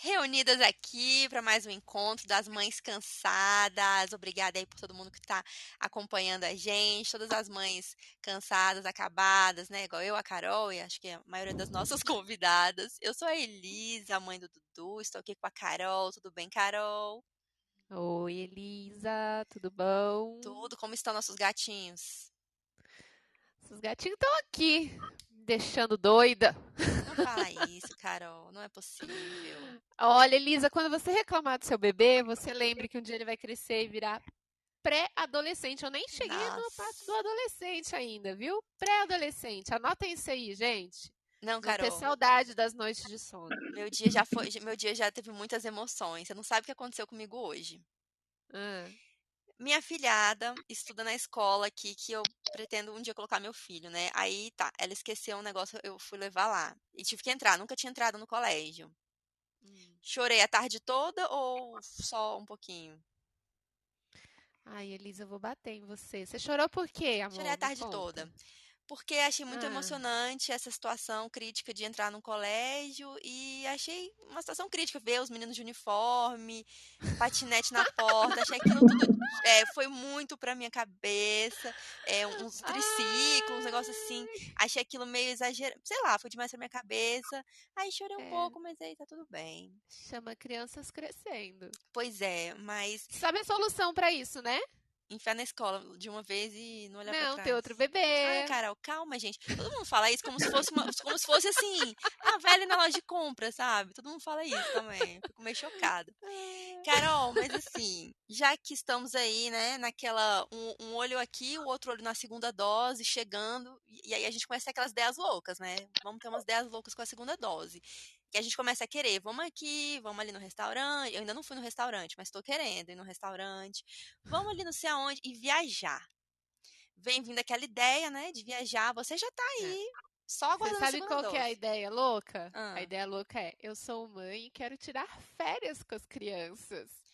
reunidas aqui para mais um encontro das mães cansadas. Obrigada aí por todo mundo que está acompanhando a gente, todas as mães cansadas, acabadas, né? Igual eu, a Carol e acho que a maioria das nossas convidadas. Eu sou a Elisa, mãe do Dudu, estou aqui com a Carol. Tudo bem, Carol? Oi, Elisa, tudo bom? Tudo. Como estão nossos gatinhos? Os gatinhos estão aqui, deixando doida. Não fala isso, Carol. Não é possível. Olha, Elisa, quando você reclamar do seu bebê, você lembre que um dia ele vai crescer e virar pré-adolescente. Eu nem cheguei Nossa. na parte do adolescente ainda, viu? Pré-adolescente. Anotem isso aí, gente. Não, Carol. Vou ter saudade das noites de sono. Meu dia já foi, meu dia já teve muitas emoções. Você não sabe o que aconteceu comigo hoje. Ah. Minha filhada estuda na escola aqui que eu pretendo um dia colocar meu filho, né? Aí tá, ela esqueceu um negócio, eu fui levar lá. E tive que entrar, nunca tinha entrado no colégio. Hum. Chorei a tarde toda ou só um pouquinho? Ai, Elisa, eu vou bater em você. Você chorou por quê, amor? Chorei a tarde toda porque achei muito ah. emocionante essa situação crítica de entrar num colégio e achei uma situação crítica ver os meninos de uniforme, patinete na porta, achei aquilo tudo é, foi muito pra minha cabeça, é, uns triciclos, um negócio assim, achei aquilo meio exagerado, sei lá, foi demais pra minha cabeça, aí chorei um é. pouco, mas aí tá tudo bem. Chama crianças crescendo. Pois é, mas... Sabe a solução para isso, né? Enfiar na escola de uma vez e não olhar não, pra trás. Não, tem outro bebê. Ai, Carol, calma, gente. Todo mundo fala isso como se fosse, uma, como se fosse assim, a velha na loja de compra, sabe? Todo mundo fala isso também. Fico meio chocada. Carol, mas assim, já que estamos aí, né, naquela, um, um olho aqui, o outro olho na segunda dose, chegando, e aí a gente começa aquelas ideias loucas, né? Vamos ter umas ideias loucas com a segunda dose que a gente começa a querer, vamos aqui, vamos ali no restaurante. Eu ainda não fui no restaurante, mas estou querendo ir no restaurante. Vamos ali não sei aonde e viajar. Vem vindo aquela ideia, né, de viajar. Você já está é. aí. É. Só aguardando Você sabe qual dose. que é a ideia louca? Ah. A ideia louca é: eu sou mãe e quero tirar férias com as crianças.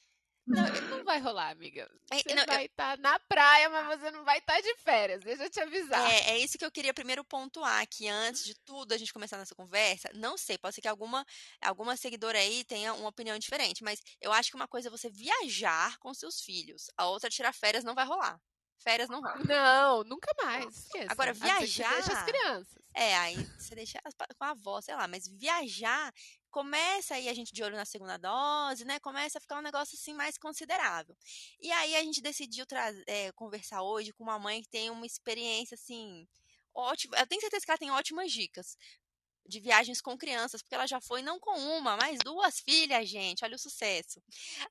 Não, não vai rolar, amiga. É, você não, vai estar eu... tá na praia, mas você não vai estar tá de férias. Deixa eu te avisar. É, é isso que eu queria primeiro pontuar, que antes de tudo a gente começar nossa conversa, não sei, pode ser que alguma, alguma seguidora aí tenha uma opinião diferente, mas eu acho que uma coisa é você viajar com seus filhos, a outra tirar férias não vai rolar. Férias não rola. Não, nunca mais. Esqueça. Agora, viajar. Você deixa as crianças. É, aí você deixa com a avó, sei lá, mas viajar começa aí a gente de olho na segunda dose, né? Começa a ficar um negócio assim mais considerável. E aí a gente decidiu é, conversar hoje com uma mãe que tem uma experiência assim ótima. Eu tenho certeza que ela tem ótimas dicas de viagens com crianças, porque ela já foi não com uma, mas duas filhas, gente. Olha o sucesso.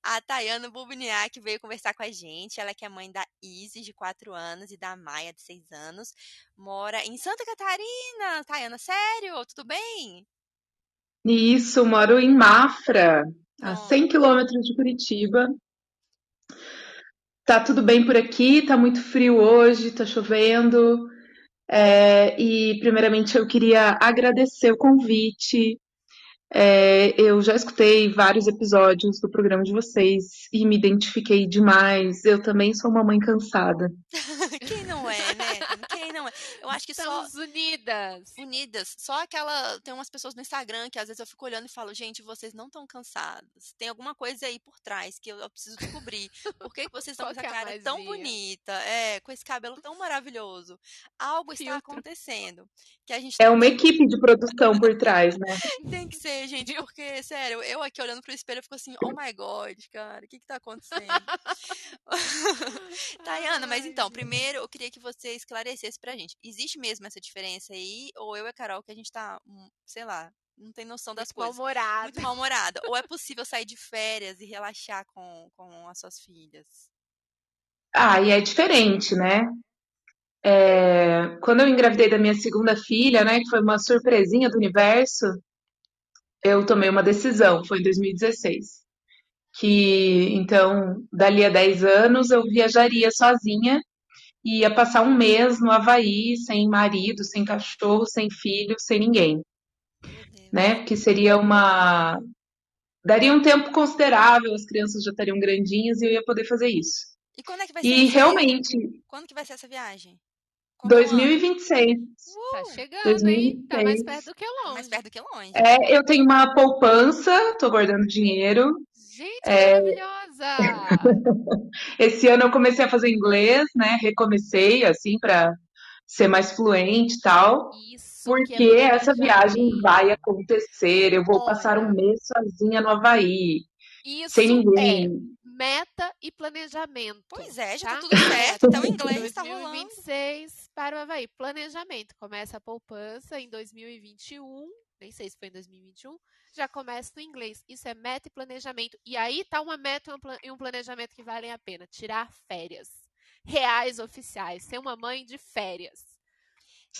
A Tayana Bubniak veio conversar com a gente. Ela que é mãe da Izzy, de 4 anos, e da Maia, de 6 anos. Mora em Santa Catarina. Tayana, sério? Tudo bem? Isso, moro em Mafra, a 100 quilômetros de Curitiba. Tá tudo bem por aqui, tá muito frio hoje, tá chovendo. É, e, primeiramente, eu queria agradecer o convite. É, eu já escutei vários episódios do programa de vocês e me identifiquei demais. Eu também sou uma mãe cansada. Quem não é, né? Quem não é? Eu acho que Estamos só. unidas. Unidas. Só aquela. Tem umas pessoas no Instagram que às vezes eu fico olhando e falo, gente, vocês não estão cansadas. Tem alguma coisa aí por trás que eu, eu preciso descobrir. Por que, que vocês estão com essa é cara tão bonita? É, com esse cabelo tão maravilhoso. Algo está Filtro. acontecendo. Que a gente é uma equipe de produção por trás, né? tem que ser, gente, porque, sério, eu aqui olhando pro espelho, eu fico assim, oh my god, cara, o que que tá acontecendo? Tayana, mas então, primeiro eu queria que você esclarecesse pra gente. Existe mesmo essa diferença aí? Ou eu e a Carol que a gente tá, hum, sei lá, não tem noção das Muito coisas. Mal-humorada. Muito mal-humorada. Ou é possível sair de férias e relaxar com, com as suas filhas? Ah, e é diferente, né? É, quando eu engravidei da minha segunda filha, né, que foi uma surpresinha do universo, eu tomei uma decisão, foi em 2016. Que então, dali a 10 anos, eu viajaria sozinha e ia passar um mês no Havaí, sem marido, sem cachorro, sem filho, sem ninguém. Né? Que seria uma. Daria um tempo considerável, as crianças já estariam grandinhas e eu ia poder fazer isso. E quando é que vai ser? E realmente. Quando que vai ser essa viagem? Qual é o ano? 2026. Tá Uh, chegando, hein? Tá mais 2026. perto do que mais longe. perto do que longe. É, eu tenho uma poupança, tô guardando dinheiro. Gente, É, maravilhosa! esse ano eu comecei a fazer inglês, né? Recomecei, assim, para ser mais fluente e tal. Isso que é Porque essa viagem planejamento. vai acontecer. Eu vou passar um Olha, mês sozinha no Havaí, sem isso é ninguém. meta e planejamento, Pois é, já tá? tá tudo certo. Até o inglês tá rolando. 2026 para o Havaí. Planejamento. Começa a poupança em 2021. Nem sei se foi em 2021. Já começa no inglês. Isso é meta e planejamento. E aí tá uma meta e um pla- planejamento que valem a pena. Tirar férias. Reais oficiais. Ser uma mãe de férias.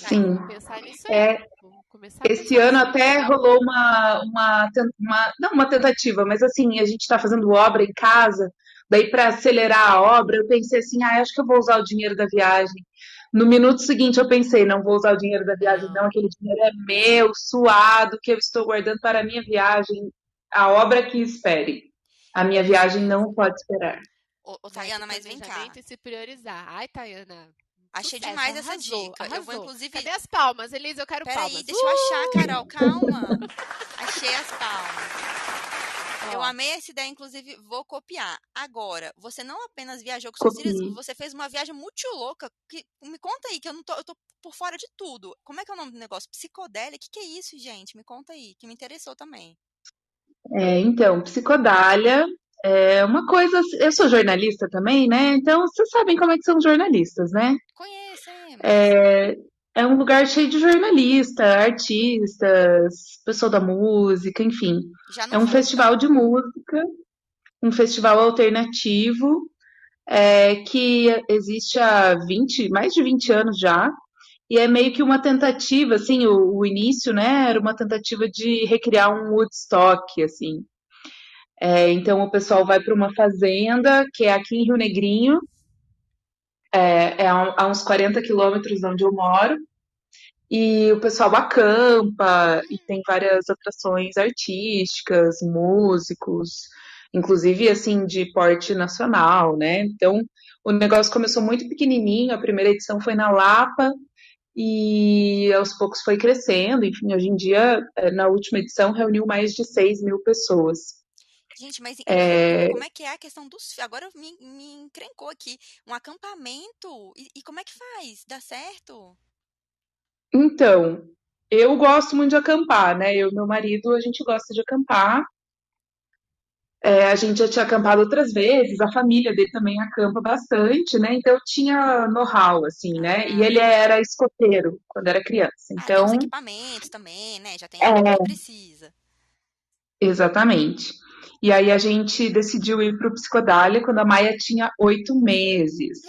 Tá, Sim. vamos pensar nisso aí. É, esse ano até rolou uma, uma, uma- não uma tentativa, mas assim, a gente está fazendo obra em casa, daí para acelerar a obra, eu pensei assim, ah, acho que eu vou usar o dinheiro da viagem. No minuto seguinte eu pensei, não vou usar o dinheiro da viagem, não, aquele dinheiro é meu, suado, que eu estou guardando para a minha viagem, a obra que espere. A minha viagem não pode esperar. Ô, Tayana, mas vem cá. e se priorizar. Ai, Tayana. Achei Sucesso, demais essa arrasou, dica. Eu vou, arrasou. inclusive. Cadê as palmas, Elisa? Eu quero Peraí, palmas. deixa eu achar, Uh! Carol, calma. Achei as palmas. Eu amei essa ideia, inclusive vou copiar. Agora, você não apenas viajou com filhas, Copie. você fez uma viagem muito louca. Que, me conta aí, que eu não tô, eu tô por fora de tudo. Como é que é o nome do negócio? Psicodélia? O que, que é isso, gente? Me conta aí, que me interessou também. É, então, psicodália é uma coisa. Eu sou jornalista também, né? Então, vocês sabem como é que são jornalistas, né? Conhecemos. É, é um lugar cheio de jornalista, artistas, pessoa da música, enfim. É um festival de música, um festival alternativo, é, que existe há 20, mais de 20 anos já. E é meio que uma tentativa, assim, o, o início, né, era uma tentativa de recriar um Woodstock, assim. É, então o pessoal vai para uma fazenda, que é aqui em Rio Negrinho, é, é a, uns 40 quilômetros de onde eu moro, e o pessoal acampa, e tem várias atrações artísticas, músicos, inclusive, assim, de porte nacional, né? Então, o negócio começou muito pequenininho, a primeira edição foi na Lapa, e aos poucos foi crescendo, enfim, hoje em dia, eh, na última edição, reuniu mais de 6 mil pessoas. Gente, mas É, como é que é a questão dos. Agora me, me encrencou aqui. Um acampamento? E, e como é que faz? Dá certo? então, eu gosto muito de acampar, né? Eu e meu marido, a gente gosta de acampar. É, a gente já tinha acampado outras vezes, a família dele também acampa bastante, né? Então eu tinha know-how, assim, né? E Ah, ele era escoteiro quando era criança. ah, Então, equipamentos também, né? Já tem tudo é, que precisa. exatamente. E aí a gente decidiu ir para o Psicodália quando a Maia tinha oito meses.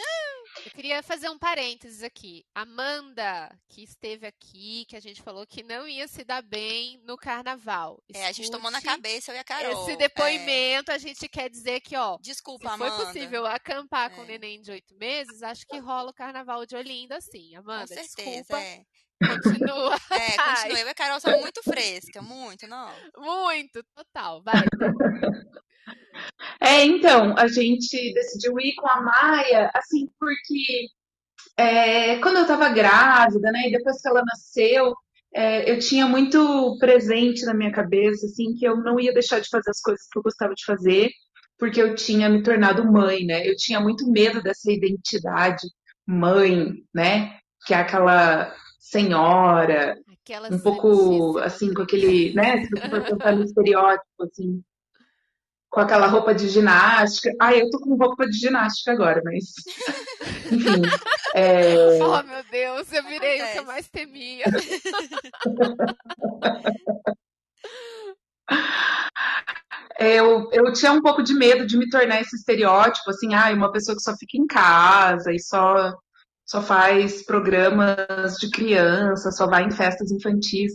Eu queria fazer um parênteses aqui. Amanda, que esteve aqui, que a gente falou que não ia se dar bem no carnaval. É, a gente tomou na Escute cabeça, eu e a esse Carol. É. depoimento. A gente quer dizer que, ó, se Desculpa, foi Amanda. possível acampar com o É, neném de oito meses, acho que rola o carnaval de Olinda, sim. com Amanda, certeza, desculpa. é. Continua. É, continua. Eu e a Carol somos muito fresca, muito, não. muito, total. Vai. É, então, a gente decidiu ir com a Maia, assim, porque é, quando eu tava grávida, né, e depois que ela nasceu, é, eu tinha muito presente na minha cabeça, assim, que eu não ia deixar de fazer as coisas que eu gostava de fazer, porque eu tinha me tornado mãe, né? Eu tinha muito medo dessa identidade mãe, né? Que é aquela senhora, Aquela um pouco, assim, com aquele, né? Se você for pensar no estereótipo, assim, com aquela roupa de ginástica. Ah, eu tô com roupa de ginástica agora, mas enfim. É, Oh, meu Deus, eu virei o que eu mais temia. eu, eu tinha um pouco de medo de me tornar esse estereótipo, assim, ah, uma pessoa que só fica em casa e só, só faz programas de criança, só vai em festas infantis.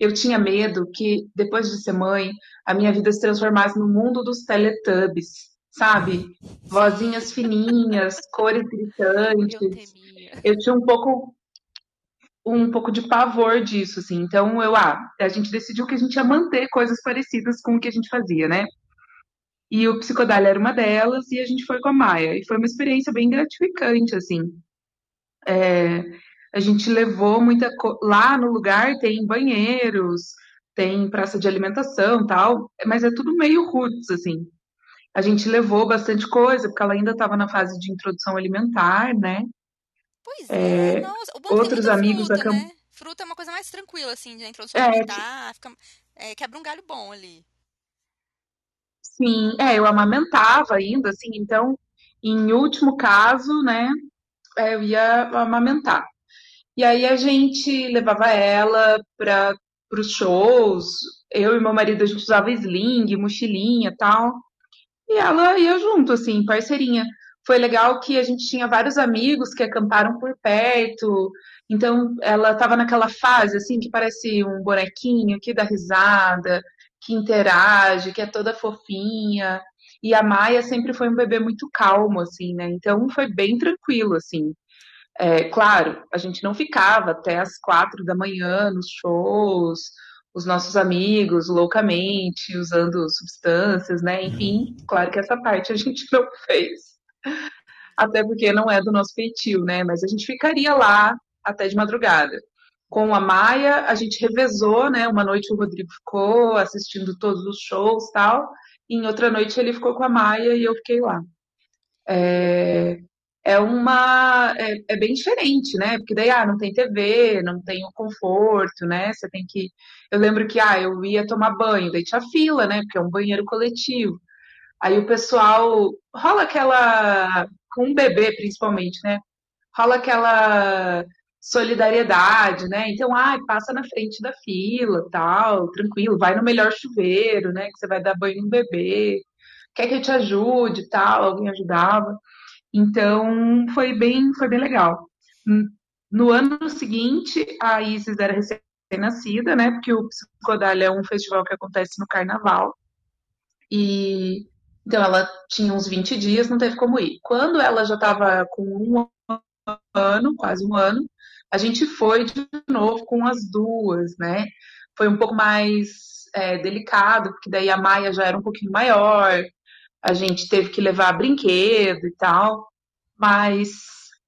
Eu tinha medo que, depois de ser mãe, a minha vida se transformasse no mundo dos Teletubbies, sabe? Vozinhas fininhas, cores Eu gritantes. temia. Eu tinha um pouco um pouco de pavor disso, assim. Então, eu, ah, a gente decidiu que a gente ia manter coisas parecidas com o que a gente fazia, né? E o Psicodália era uma delas, e a gente foi com a Maia. E foi uma experiência bem gratificante, assim. É, a gente levou muita co... lá no lugar tem banheiros, tem praça de alimentação, tal, mas é tudo meio roots assim. A gente levou bastante coisa, porque ela ainda estava na fase de introdução alimentar, né? Pois é, é nossa. Outros amigos fruta, da camp... né? Fruta é uma coisa mais tranquila, assim, de introdução é, alimentar, fica, é, quebra um galho bom ali. Sim, é, eu amamentava ainda, assim, então, em último caso, né, eu ia amamentar. E aí a gente levava ela para os shows, eu e meu marido, a gente usava sling, mochilinha tal, e ela ia junto, assim, parceirinha. Foi legal que a gente tinha vários amigos que acamparam por perto, então ela estava naquela fase, assim, que parece um bonequinho, que dá risada, que interage, que é toda fofinha. E a Maia sempre foi um bebê muito calmo, assim, né? Então foi bem tranquilo, assim. É, claro, a gente não ficava até as quatro da manhã nos shows, os nossos amigos loucamente usando substâncias, né? Enfim, claro que essa parte a gente não fez. Até porque não é do nosso feitio, né? Mas a gente ficaria lá até de madrugada com a Maia, a gente revezou, né? Uma noite o Rodrigo ficou assistindo todos os shows tal, em outra noite ele ficou com a Maia e eu fiquei lá. É, é uma é, é, bem diferente, né? Porque daí ah, não tem TV, não tem o conforto, né? Você tem que. Eu lembro que ah, eu ia tomar banho, daí tinha fila, né? Porque é um banheiro coletivo. Aí o pessoal rola aquela com um bebê principalmente, né? Rola aquela solidariedade, né? Então, ai, passa na frente da fila, tal, tranquilo, vai no melhor chuveiro, né? Que você vai dar banho no bebê. Quer que eu te ajude, tal? Alguém ajudava. Então, foi bem, foi bem legal. No ano seguinte, a Isis era recém-nascida, né? Porque o Psicodália é um festival que acontece no Carnaval. E então ela tinha uns 20 dias, não teve como ir. Quando ela já estava com um ano, quase um ano, a gente foi de novo com as duas, né? Foi um pouco mais é, delicado, porque daí a Maia já era um pouquinho maior, a gente teve que levar brinquedo e tal, mas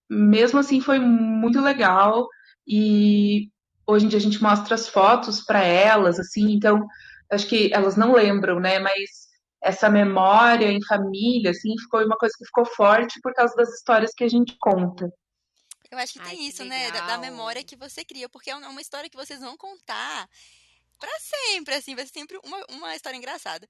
mesmo assim foi muito legal e hoje em dia a gente mostra as fotos para elas, assim, então acho que elas não lembram, né? Mas essa memória em família, assim, foi uma coisa que ficou forte por causa das histórias que a gente conta. Eu acho que Ai, tem que isso, né? Da, da, memória que você cria, porque é uma história que vocês vão contar para sempre, assim, vai ser sempre uma, uma história engraçada.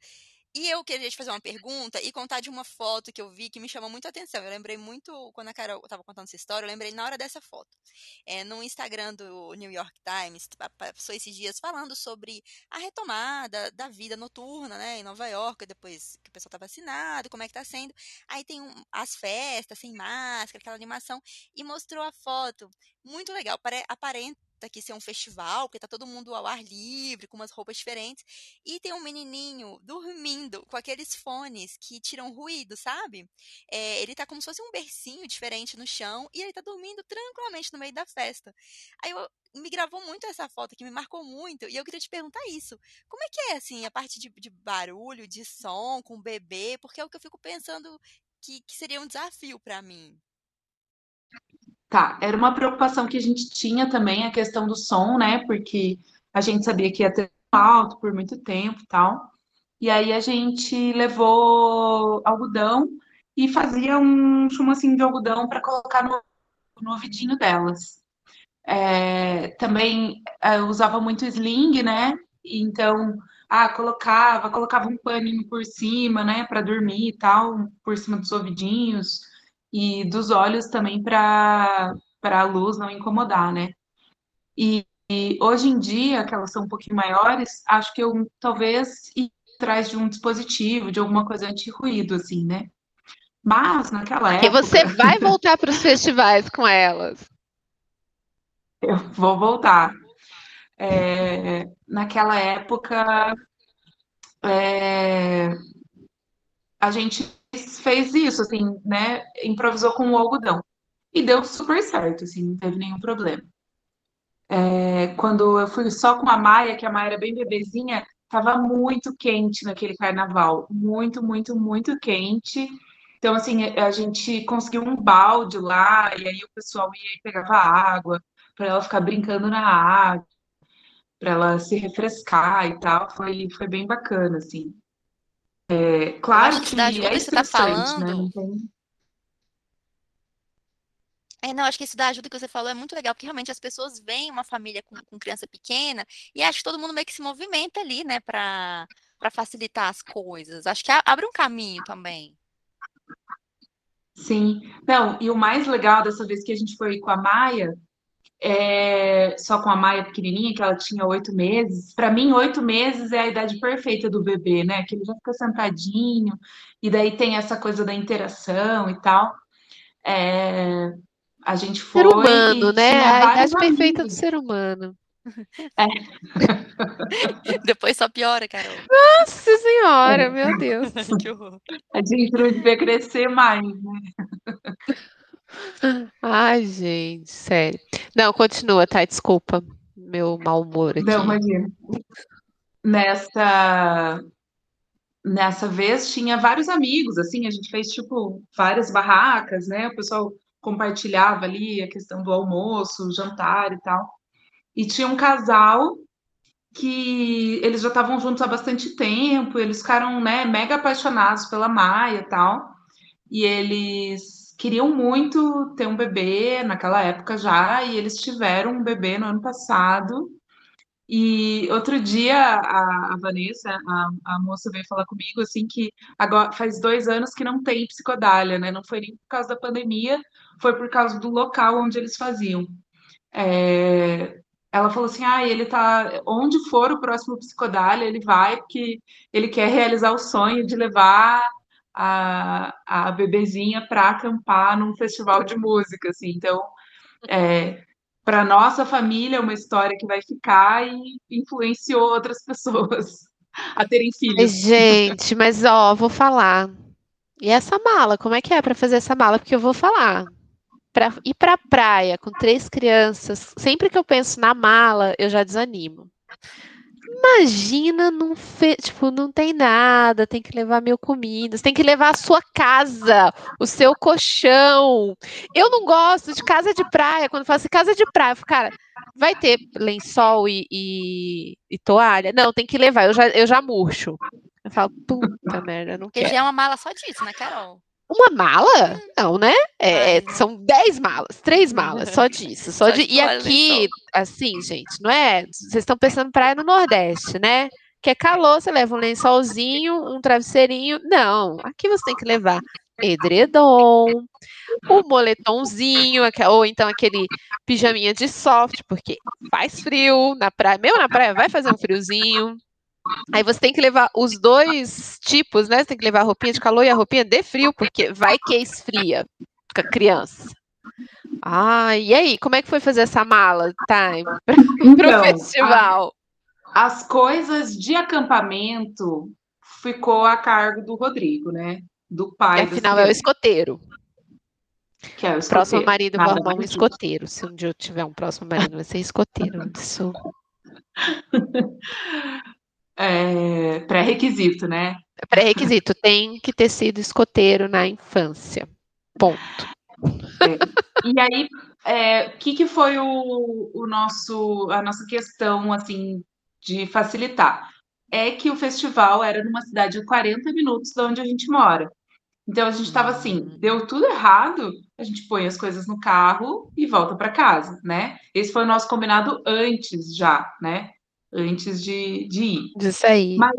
E eu queria te fazer uma pergunta e contar de uma foto que eu vi que me chamou muito a atenção. Eu lembrei muito, quando a Carol estava contando essa história, eu lembrei na hora dessa foto. É, no Instagram do New York Times, passou esses dias falando sobre a retomada da vida noturna, né, em Nova York, depois que o pessoal está vacinado, como é que está sendo. Aí tem um, as festas, sem máscara, aquela animação, e mostrou a foto. Muito legal, aparenta que ser um festival, porque tá todo mundo ao ar livre, com umas roupas diferentes, e tem um menininho dormindo com aqueles fones que tiram ruído, sabe? É, ele tá como se fosse um bercinho diferente no chão e ele tá dormindo tranquilamente no meio da festa. Aí eu, me gravou muito essa foto que me marcou muito e eu queria te perguntar isso. Como é que é assim a parte de, de barulho, de som com o bebê? Porque é o que eu fico pensando que, que seria um desafio para mim. Tá, era uma preocupação que a gente tinha também, a questão do som, né? Porque a gente sabia que ia ter alto por muito tempo e tal. E aí a gente levou algodão e fazia um chumacinho de algodão para colocar no, no ouvidinho delas. É, também é, eu usava muito sling, né? Então, ah, colocava, colocava um paninho por cima, né, para dormir e tal, por cima dos ouvidinhos e dos olhos também para a luz não incomodar, né? E, e, hoje em dia, que elas são um pouquinho maiores, acho que eu talvez ir atrás de um dispositivo, de alguma coisa anti-ruído, assim, né? Mas naquela época. E você vai voltar para os festivais com elas. Eu vou voltar. É, naquela época, é, a gente fez isso, assim, né? Improvisou com o algodão. E deu super certo, assim, não teve nenhum problema. É, quando eu fui só com a Maia, que a Maia era bem bebezinha, tava muito quente naquele carnaval. Muito, muito, muito quente. Então, assim, a gente conseguiu um balde lá, e aí o pessoal ia e pegava água, para ela ficar brincando na água, para ela se refrescar e tal. Foi, foi bem bacana, assim. É, claro que, que é você tá falando. Né? Não tem... É, não, acho que isso da ajuda que você falou é muito legal, porque realmente as pessoas veem uma família com, com criança pequena e acho que todo mundo meio que se movimenta ali, né, para facilitar as coisas. Acho que abre um caminho também. Sim. Não, e o mais legal dessa vez que a gente foi com a Maia, é, só com a Maia pequenininha, que ela tinha oito meses. Para mim, oito meses é a idade perfeita do bebê, né? Que ele já fica sentadinho, e daí tem essa coisa da interação e tal. É, a gente foi. Ser humano, né? A idade perfeita do ser humano. É. Depois só piora, Carol. Nossa senhora, é. meu Deus. que horror. A gente não devia crescer mais, né? Ai, gente, sério. Não, continua, tá? Desculpa meu mau humor aqui. Não, imagina. Nessa nessa vez tinha vários amigos, assim, a gente fez tipo várias barracas, né? O pessoal compartilhava ali a questão do almoço, jantar e tal. E tinha um casal que eles já estavam juntos há bastante tempo, eles ficaram, né, mega apaixonados pela Maia e tal. E eles queriam muito ter um bebê naquela época já, e eles tiveram um bebê no ano passado. E outro dia a, a Vanessa, a, a, moça veio falar comigo assim que agora faz dois anos que não tem psicodália, né? Não foi nem por causa da pandemia, foi por causa do local onde eles faziam. É, ela falou assim: ah, ele tá. Onde for o próximo psicodália, ele vai, porque ele quer realizar o sonho de levar a, a bebezinha para acampar num festival de música, assim. Então, é, para nossa família, é uma história que vai ficar e influenciou outras pessoas a terem filhos. Gente, mas ó, vou falar. E essa mala, como é que é para fazer essa mala? Porque eu vou falar para ir para praia com três crianças, sempre que eu penso na mala, eu já desanimo. Imagina, não fe... tipo, não tem nada, tem que levar mil comidas, tem que levar a sua casa, o seu colchão. Eu não gosto de casa de praia, quando falo assim, casa de praia, eu falo, cara, vai ter lençol e, e, e, toalha? Não, tem que levar, eu já, eu já murcho. Eu falo, puta merda, não quero. Porque já é uma mala só disso, né, Carol? Uma mala? Não, né? É, são dez malas, três malas, só disso. Só de... E aqui, assim, gente, não é? Vocês estão pensando praia no Nordeste, né? Que é calor, você leva um lençolzinho, um travesseirinho. Não, aqui você tem que levar edredom, o moletomzinho, ou então aquele pijaminha de soft, porque faz frio na praia, mesmo na praia vai fazer um friozinho. Aí você tem que levar os dois tipos, né? Você tem que levar a roupinha de calor e a roupinha de frio, porque vai que esfria com a criança. Ah, e aí, como é que foi fazer essa mala, time para então, o festival? A, as coisas de acampamento ficou a cargo do Rodrigo, né? Do pai. E, afinal, é o escoteiro. Que é o escoteiro. Próximo marido vou arrumar um escoteiro. Se um dia eu tiver um próximo marido, vai ser escoteiro. Isso. é, pré-requisito, né? Pré-requisito, tem que ter sido escoteiro na infância. Ponto. É. E aí, o é, que, que foi o, o nosso, a nossa questão, assim, de facilitar? É que o festival era numa cidade de 40 minutos de onde a gente mora. Então a gente estava assim, hum. deu tudo errado, a gente põe as coisas no carro e volta para casa, né? Esse foi o nosso combinado antes já, né? Antes de, de ir. De sair. Mas,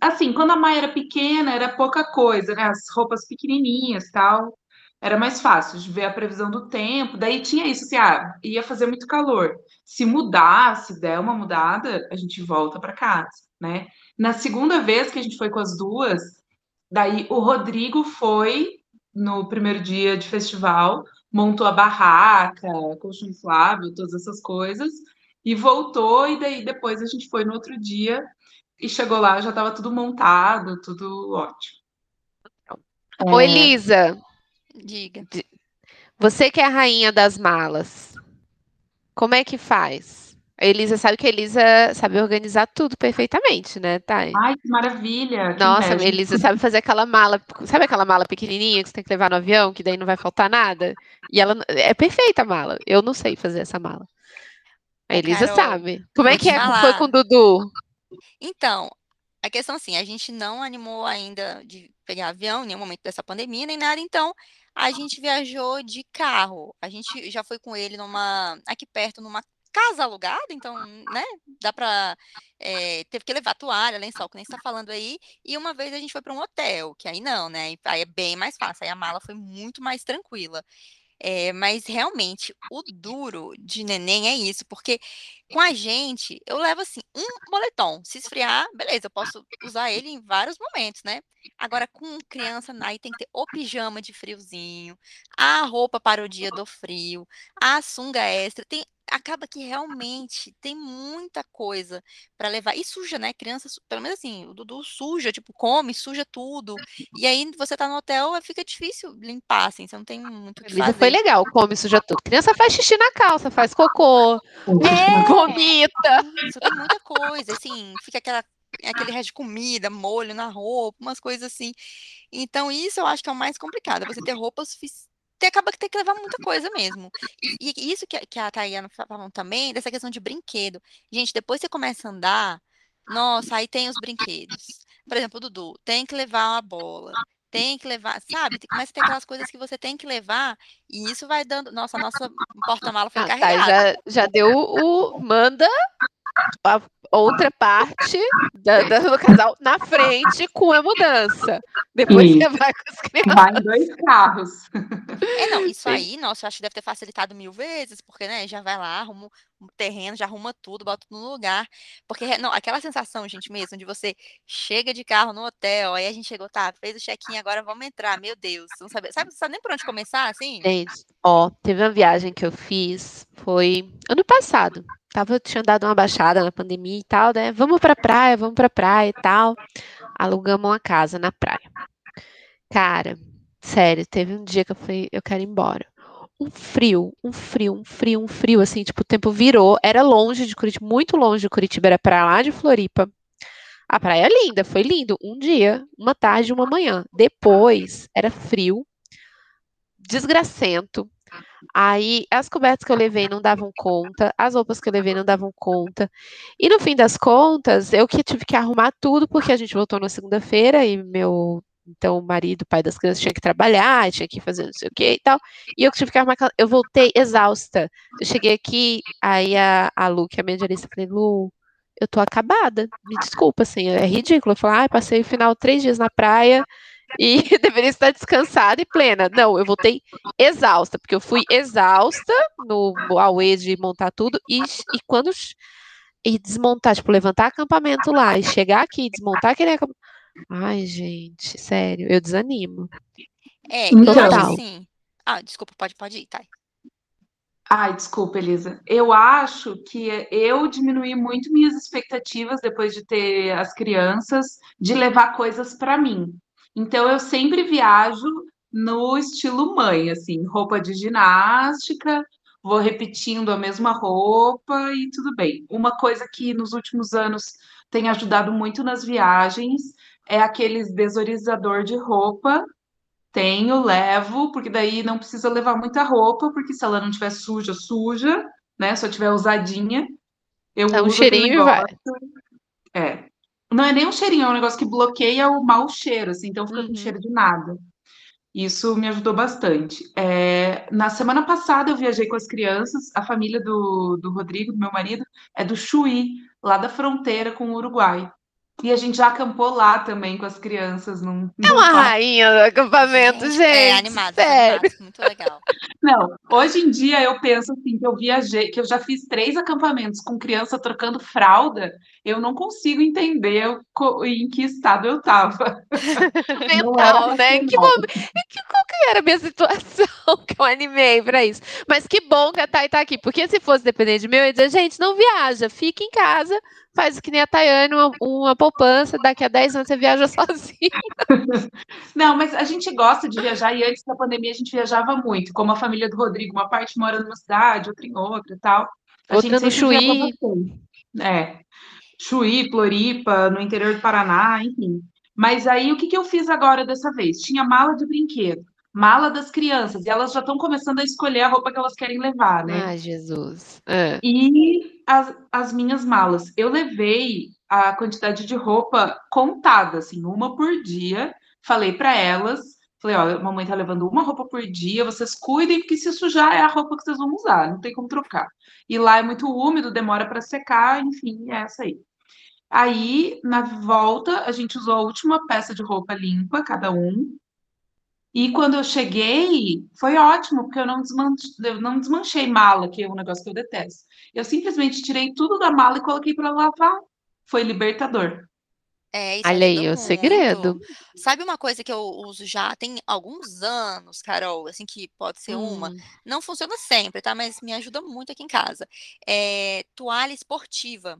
assim, quando a Maia era pequena, era pouca coisa, né? As roupas pequenininhas tal. Era mais fácil de ver a previsão do tempo. Daí tinha isso, assim, ah, ia fazer muito calor. Se mudar, se der uma mudada, a gente volta para casa, né? Na segunda vez que a gente foi com as duas, daí o Rodrigo foi no primeiro dia de festival, montou a barraca, colchão inflável, todas essas coisas e voltou, e daí depois a gente foi no outro dia e chegou lá, já estava tudo montado, tudo ótimo. Ô, é... Elisa, diga. Você que é a rainha das malas, como é que faz? A Elisa sabe que a Elisa sabe organizar tudo perfeitamente, né, Thay? Ai, que maravilha! que Nossa, a. Elisa sabe fazer aquela mala. Sabe aquela mala pequenininha que você tem que levar no avião, que daí não vai faltar nada? E ela é perfeita a mala. Eu não sei fazer essa mala. A Elisa Carol, sabe. Como é que é? Foi com o Dudu? Então, a questão assim, a gente não animou ainda de pegar avião em nenhum momento dessa pandemia, nem nada, então a gente viajou de carro. A gente já foi com ele numa, aqui perto, numa casa alugada, então, né, dá pra, é, teve que levar toalha, lençol, que nem você tá falando aí, e uma vez a gente foi para um hotel, que aí não, né, aí é bem mais fácil, aí a mala foi muito mais tranquila. É, mas realmente, o duro de neném é isso, porque com a gente, eu levo assim, um moletom. Se esfriar, beleza, eu posso usar ele em vários momentos, né? Agora, com criança, aí tem que ter o pijama de friozinho, a roupa para o dia do frio, a sunga extra. Tem, acaba que realmente tem muita coisa para levar. E suja, né? Criança, pelo menos assim, o Dudu suja, tipo, come, suja tudo. E aí você tá no hotel, fica difícil limpar, assim, você não tem muito o que fazer. foi legal, come, suja tudo. Criança faz xixi na calça, faz cocô, É, vomita. Isso tem muita coisa, assim, fica aquela, aquele resto de comida, molho na roupa, umas coisas assim. Então, isso eu acho que é o mais complicado, você ter roupa suficiente. Acaba que tem que levar muita coisa mesmo. E, e isso que, que a Tayana falou também, dessa questão de brinquedo. Gente, depois você começa a andar, nossa, aí tem os brinquedos. Por exemplo, o Dudu, tem que levar uma bola. Tem que levar, sabe? Começa a ter aquelas coisas que você tem que levar, e isso vai dando. Nossa, a nossa porta-mala foi Ah, tá, carregada. já, já deu o. Manda a outra parte da- da- do casal na frente com a mudança. Depois você Isso. vai com as crianças. Vai em dois carros. É, não, isso Sim. aí, nossa, eu acho que deve ter facilitado mil vezes, porque, né, já vai lá, arruma o terreno, já arruma tudo, bota tudo no lugar. Porque, re- não, aquela sensação, gente, mesmo, de você chega de carro no hotel, aí a gente chegou, tá, fez o check-in, agora vamos entrar, meu Deus, não sabe, sabe, não sabe nem por onde começar, assim? Gente, ó, teve uma viagem que eu fiz, foi ano passado. Tava, tinha dado uma baixada na pandemia e tal, né? Vamos pra praia, vamos pra praia e tal. Alugamos uma casa na praia. Cara, sério, teve um dia que eu falei, eu quero ir embora. Um frio, um frio, um frio, um frio, assim, tipo, o tempo virou, era longe de Curitiba, muito longe de Curitiba, era pra lá de Floripa. A praia é linda, foi lindo. Um dia, uma tarde, uma manhã. Depois, era frio, desgracento. Aí as cobertas que eu levei não davam conta, as roupas que eu levei não davam conta. E no fim das contas, eu que tive que arrumar tudo, porque a gente voltou na segunda-feira e meu. Então, o marido, pai das crianças, tinha que trabalhar, tinha que fazer não sei o que e tal. E eu tive que arrumar. Eu voltei exausta. Eu cheguei aqui, aí a, a Lu, que é a minha eu falei, Lu, eu tô acabada. Me desculpa, assim, é ridículo. Eu falei, ah, passei o final três dias na praia e deveria estar descansada e plena. Não, eu voltei exausta, porque eu fui exausta no Huawei de montar tudo e, e quando e desmontar, tipo, levantar acampamento lá e chegar aqui e desmontar aquele acampamento. Ai, gente, sério, eu desanimo. É, eu acho Então. assim. Ah, desculpa, pode, pode ir, Thay. Ai, desculpa, Elisa. Eu acho que eu diminuí muito minhas expectativas depois de ter as crianças, de levar coisas para mim. Então, eu sempre viajo no estilo mãe, assim, roupa de ginástica, vou repetindo a mesma roupa e tudo bem. Uma coisa que nos últimos anos tem ajudado muito nas viagens é aqueles desodorizador de roupa tenho, levo, porque daí não precisa levar muita roupa, porque se ela não tiver suja, suja, né? Se eu tiver usadinha, eu Dá um uso cheirinho e vai. É. Não é nem um cheirinho, é um negócio que bloqueia o mau cheiro, assim, então fica com Uhum. cheiro de nada. Isso me ajudou bastante. É, na semana passada eu viajei com as crianças, a família do, do Rodrigo, do meu marido, é do Chuí, lá da fronteira com o Uruguai. E a gente já acampou lá também com as crianças num, É uma parque. rainha do acampamento, gente. é, animados, sério. animados, muito legal. Não, hoje em dia eu penso assim que eu viajei, que eu já fiz três acampamentos com criança trocando fralda, eu não consigo entender em que estado eu estava. Mental, né? Que racional. momen- que, qual que era a minha situação que eu animei pra isso? Mas que bom que a Thay tá aqui, porque se fosse depender de mim, eu ia dizer, gente, não viaja, fica em casa, faz que nem a Tayane, uma, uma poupança, daqui a 10 anos você viaja sozinho. Não, mas a gente gosta de viajar e antes da pandemia a gente viajava muito, como a família do Rodrigo, uma parte mora numa cidade, outra em outra e tal. A Outra gente no Chuí. É, Chuí, Floripa, no interior do Paraná, enfim. Mas aí o que, que eu fiz agora dessa vez? Tinha mala de brinquedo, mala das crianças, e elas já estão começando a escolher a roupa que elas querem levar, né? Ai, Jesus. Ah, E as, as minhas malas. Eu levei a quantidade de roupa contada, assim, uma por dia. Falei para elas, falei, ó, mamãe tá levando uma roupa por dia, vocês cuidem, porque se sujar é a roupa que vocês vão usar, não tem como trocar. E lá é muito úmido, demora para secar, enfim, é essa aí. Aí, na volta, a gente usou a última peça de roupa limpa, cada um. E quando eu cheguei, foi ótimo, porque eu não desmanchei, eu não desmanchei mala, que é um negócio que eu detesto. Eu simplesmente tirei tudo da mala e coloquei para lavar. Foi libertador. É, isso olha aí, o segredo. muito. Sabe uma coisa que eu uso já tem alguns anos, Carol, assim que pode ser uma, Hum. não funciona sempre, tá? Mas me ajuda muito aqui em casa. É toalha esportiva.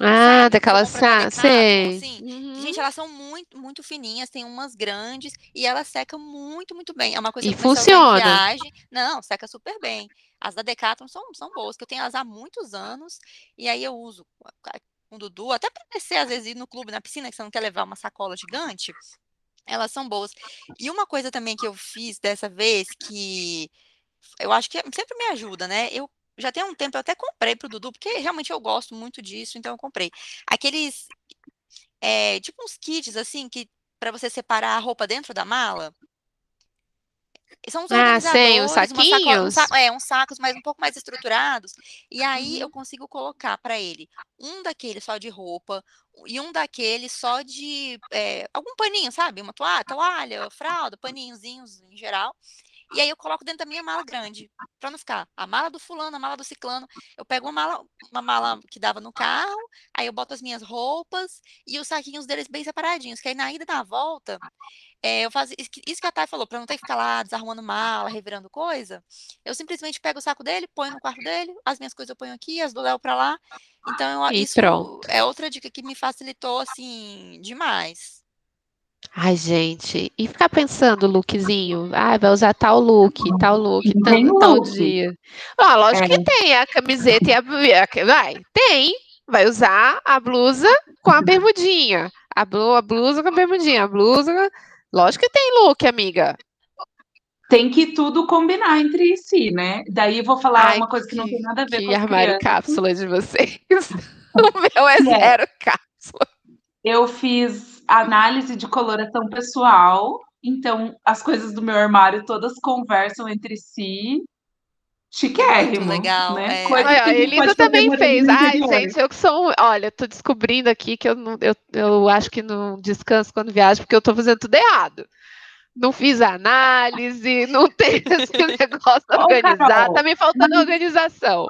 Ah, Sabe, daquelas. sa- Decathlon, Sei. assim? Uhum. Gente, elas são muito, muito fininhas, tem umas grandes e elas secam muito, muito bem. É uma coisa E que funciona. viagem. Não, seca super bem. As da Decathlon são, são boas, que eu tenho elas há muitos anos e aí eu uso com o Dudu, até para descer, às vezes, ir no clube, na piscina, que você não quer levar uma sacola gigante. Elas são boas. E uma coisa também que eu fiz dessa vez, que eu acho que sempre me ajuda, né? Eu já tem um tempo, eu até comprei pro Dudu, porque realmente eu gosto muito disso, então eu comprei. Aqueles, é, tipo uns kits, assim, que para você separar a roupa dentro da mala. São uns Ah, sei, uns uma sacola, um sa- saquinhos. é, uns sacos mais um pouco mais estruturados. E aí Uhum. eu consigo colocar para ele um daquele só de roupa e um daquele só de é, algum paninho, sabe? Uma toalha, toalha, fralda, paninhozinhos em geral. E aí eu coloco dentro da minha mala grande, para não ficar a mala do fulano, a mala do ciclano. Eu pego uma mala, uma mala que dava no carro, aí eu boto as minhas roupas e os saquinhos deles bem separadinhos, que aí na ida e na volta, é, eu faço isso que a Thay falou, para não ter que ficar lá desarrumando mala, revirando coisa. Eu simplesmente pego o saco dele, ponho no quarto dele, as minhas coisas eu ponho aqui, as do Léo para lá. Então eu isso pronto. é outra dica que me facilitou assim demais. Ai, gente. E ficar pensando, lookzinho. Ah, vai usar tal look, tal look, Não tal, tem tal look. dia. Ah, lógico É. que tem a camiseta e a. Vai, tem. Vai usar a blusa com a bermudinha. A, blu, a blusa com a bermudinha. A blusa. Lógico que tem look, amiga. Tem que tudo combinar entre si, né? Daí eu vou falar Ai, uma coisa que não tem nada a ver que com armário crianças. cápsula de vocês. o meu é É. zero cápsula. Eu fiz análise de coloração pessoal, então as coisas do meu armário todas conversam entre si. Chiquérrimo, legal, né? é. Coisa Olha, Elisa também fez. Ai, interior. gente, eu que sou. um- Olha, tô descobrindo aqui que eu, não, eu, eu acho que não descanso quando viajo, porque eu tô fazendo tudo errado. Não fiz análise, não tem esse negócio organizado, tá me faltando organização.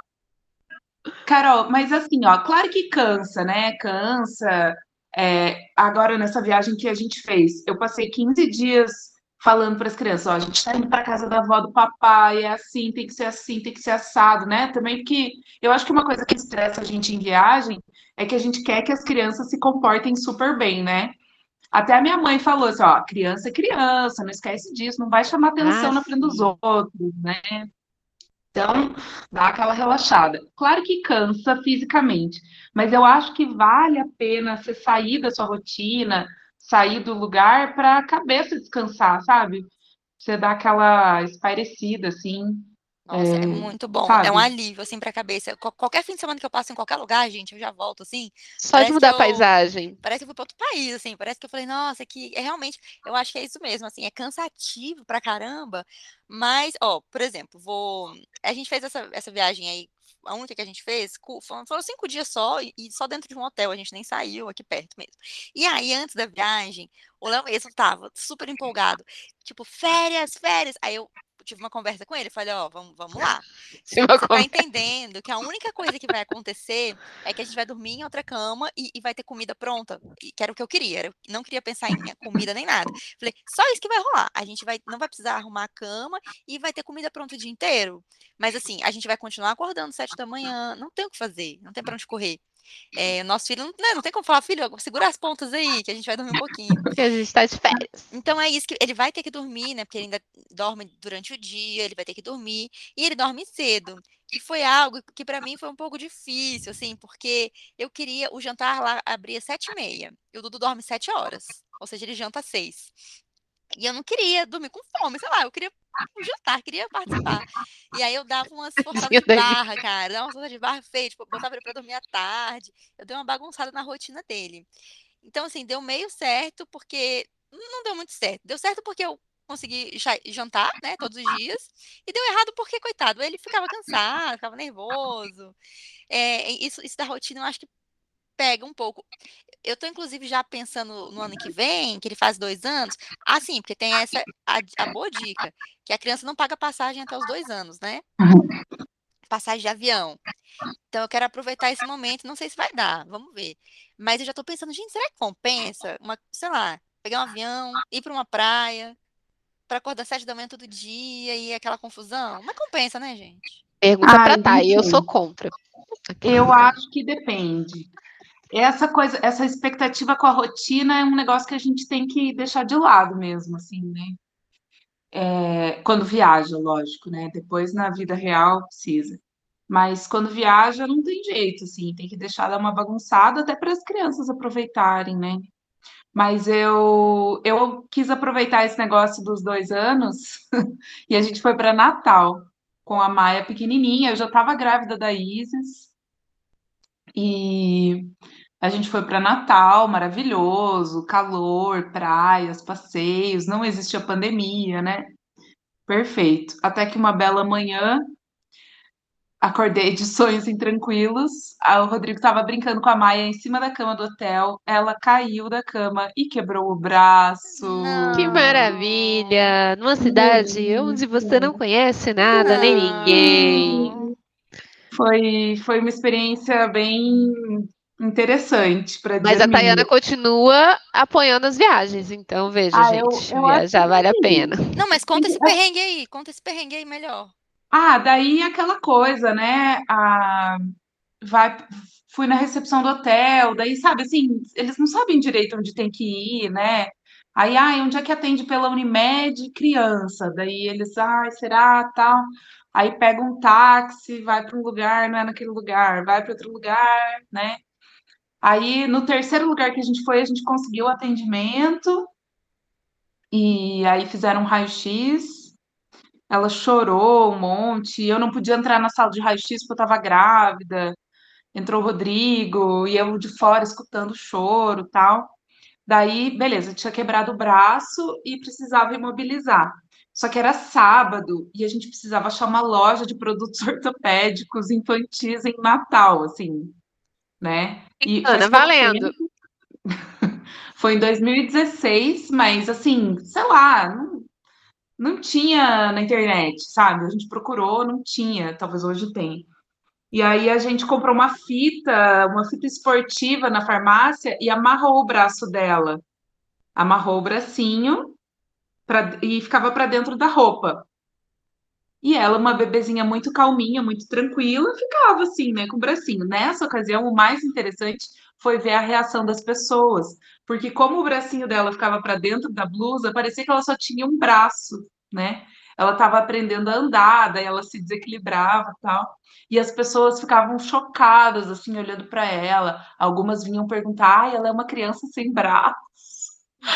Carol, mas assim, ó, claro que cansa, né? Cansa. É, agora, nessa viagem que a gente fez, eu passei 15 dias falando para as crianças, ó, a gente tá indo para casa da avó do papai, é assim, tem que ser assim, tem que ser assado, né? Também porque eu acho que uma coisa que estressa a gente em viagem é que a gente quer que as crianças se comportem super bem, né? Até a minha mãe falou assim, ó, criança é criança, não esquece disso, não vai chamar atenção Ah, na frente dos outros, né? Então, dá aquela relaxada. Claro que cansa fisicamente, mas eu acho que vale a pena você sair da sua rotina, sair do lugar para a cabeça descansar, sabe? Você dá aquela espairecida, assim, Nossa, é é, muito bom. É sabe? um alívio, assim, pra cabeça. Qual- Qualquer fim de semana que eu passo em qualquer lugar, gente, eu já volto, assim. Só de mudar a eu, paisagem. parece que eu fui pra outro país, assim. Parece que eu falei, nossa, que é realmente, eu acho que é isso mesmo, assim, é cansativo pra caramba. Mas, ó, por exemplo, vou. A gente fez essa, essa viagem aí, a única que a gente fez, foram, cinco dias só, e, e só dentro de um hotel, a gente nem saiu aqui perto mesmo. E aí, antes da viagem, o Léo mesmo tava super empolgado, tipo, férias, férias. Aí eu tive uma conversa com ele, falei, ó, vamos, vamos lá. Você tá conversa. entendendo que a única coisa que vai acontecer é que a gente vai dormir em outra cama e, e vai ter comida pronta, e que era o que eu queria, eu não queria pensar em comida nem nada. Falei, só isso que vai rolar. A gente vai, não vai precisar arrumar a cama e vai ter comida pronta o dia inteiro. Mas assim, a gente vai continuar acordando sete da manhã, não tem o que fazer, não tem pra onde correr. É, nosso filho, não, né, não tem como falar, filho, segura as pontas aí, que a gente vai dormir um pouquinho. Porque a gente tá de férias. Então é isso que ele vai ter que dormir, né? Porque ele ainda dorme durante o dia, ele vai ter que dormir, e ele dorme cedo. E foi algo que para mim foi um pouco difícil, assim, porque eu queria, o jantar lá abria sete e meia, e o Dudu dorme sete horas, ou seja, ele janta às E eu não queria dormir com fome, sei lá, eu queria um jantar, queria participar. E aí eu dava umas forçadas de barra, cara, dava umas forçadas de barra feia, tipo, botava ele pra dormir à tarde, eu dei uma bagunçada na rotina dele. Então, assim, deu meio certo, porque não deu muito certo. Deu certo porque eu consegui jantar, né, todos os dias, e deu errado porque, coitado, ele ficava cansado, ficava nervoso. É, isso, isso da rotina eu acho que pega um pouco. Eu tô, inclusive, já pensando no ano que vem, que ele faz dois anos. Ah, sim, porque tem essa a, a boa dica, que a criança não paga passagem até os dois anos, né? Passagem de avião. Então eu quero aproveitar esse momento, não sei se vai dar, vamos ver. Mas eu já tô pensando, gente, será que compensa? Uma, sei lá, pegar um avião, ir para uma praia, para acordar sete da manhã todo dia e aquela confusão? Mas compensa, né, gente? Pergunta ah, para Thay, eu sou contra. Eu acho que depende essa coisa, essa expectativa com a rotina é um negócio que a gente tem que deixar de lado mesmo, assim, né? É, quando viaja, lógico, né? Depois na vida real precisa. Mas quando viaja não tem jeito, assim, tem que deixar dar uma bagunçada até para as crianças aproveitarem, né? Mas eu eu quis aproveitar esse negócio dos dois anos e a gente foi para Natal com a Maia pequenininha. Eu já estava grávida da Isis e a gente foi para Natal, maravilhoso, calor, praias, passeios, não existia pandemia, né? Perfeito. Até que uma bela manhã, acordei de sonhos intranquilos. O Rodrigo estava brincando com a Maia em cima da cama do hotel. Ela caiu da cama e quebrou o braço. Não. Que maravilha! Numa cidade onde você não conhece nada, não. nem ninguém. Foi, foi uma experiência bem interessante para Mas a Tayana continua apoiando as viagens, então veja, ah, gente, eu, eu viajar vale a pena. Não, mas conta esse perrengue aí, conta esse perrengue aí melhor. Ah, daí aquela coisa, né? A... Vai, fui na recepção do hotel, daí sabe assim, eles não sabem direito onde tem que ir, né? Aí, ai, onde é que atende pela Unimed criança? Daí eles, ai, será, tal. Aí pega um táxi, vai para um lugar, não é naquele lugar, vai para outro lugar, né? Aí, no terceiro lugar que a gente foi, a gente conseguiu atendimento. E aí fizeram um raio-x. Ela chorou um monte. Eu não podia entrar na sala de raio-x porque eu estava grávida. Entrou o Rodrigo e eu de fora escutando o choro tal. Daí, beleza, tinha quebrado o braço e precisava imobilizar. Só que era sábado e a gente precisava achar uma loja de produtos ortopédicos infantis em Natal, assim, né? E Ana, valendo. Foi em 2016, mas assim, sei lá, não, não tinha na internet, sabe? A gente procurou, não tinha, talvez hoje tenha. E aí a gente comprou uma fita, uma fita esportiva na farmácia e amarrou o braço dela. Amarrou o bracinho pra, e ficava para dentro da roupa. E ela, uma bebezinha muito calminha, muito tranquila, ficava assim, né, com o bracinho. Nessa ocasião, o mais interessante foi ver a reação das pessoas, porque como o bracinho dela ficava para dentro da blusa, parecia que ela só tinha um braço, né? Ela estava aprendendo a andar, daí ela se desequilibrava, tal. E as pessoas ficavam chocadas assim olhando para ela. Algumas vinham perguntar: "Ai, ela é uma criança sem braço?"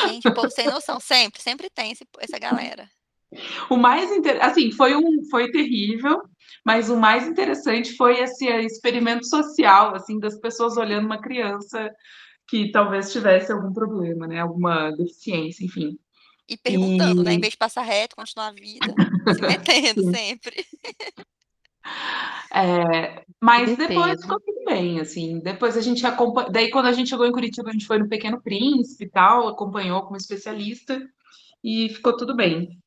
Gente, o povo sem noção sempre, sempre tem esse, essa galera. O mais inter... assim, foi um foi terrível, mas o mais interessante foi esse experimento social, assim, das pessoas olhando uma criança que talvez tivesse algum problema, né, alguma deficiência, enfim. E perguntando, e... né, em vez de passar reto, continuar a vida, se metendo sempre. É, mas depois ficou tudo bem, assim. Depois a gente acompanha. Daí, quando a gente chegou em Curitiba, a gente foi no Pequeno Príncipe e tal, acompanhou como especialista e ficou tudo bem.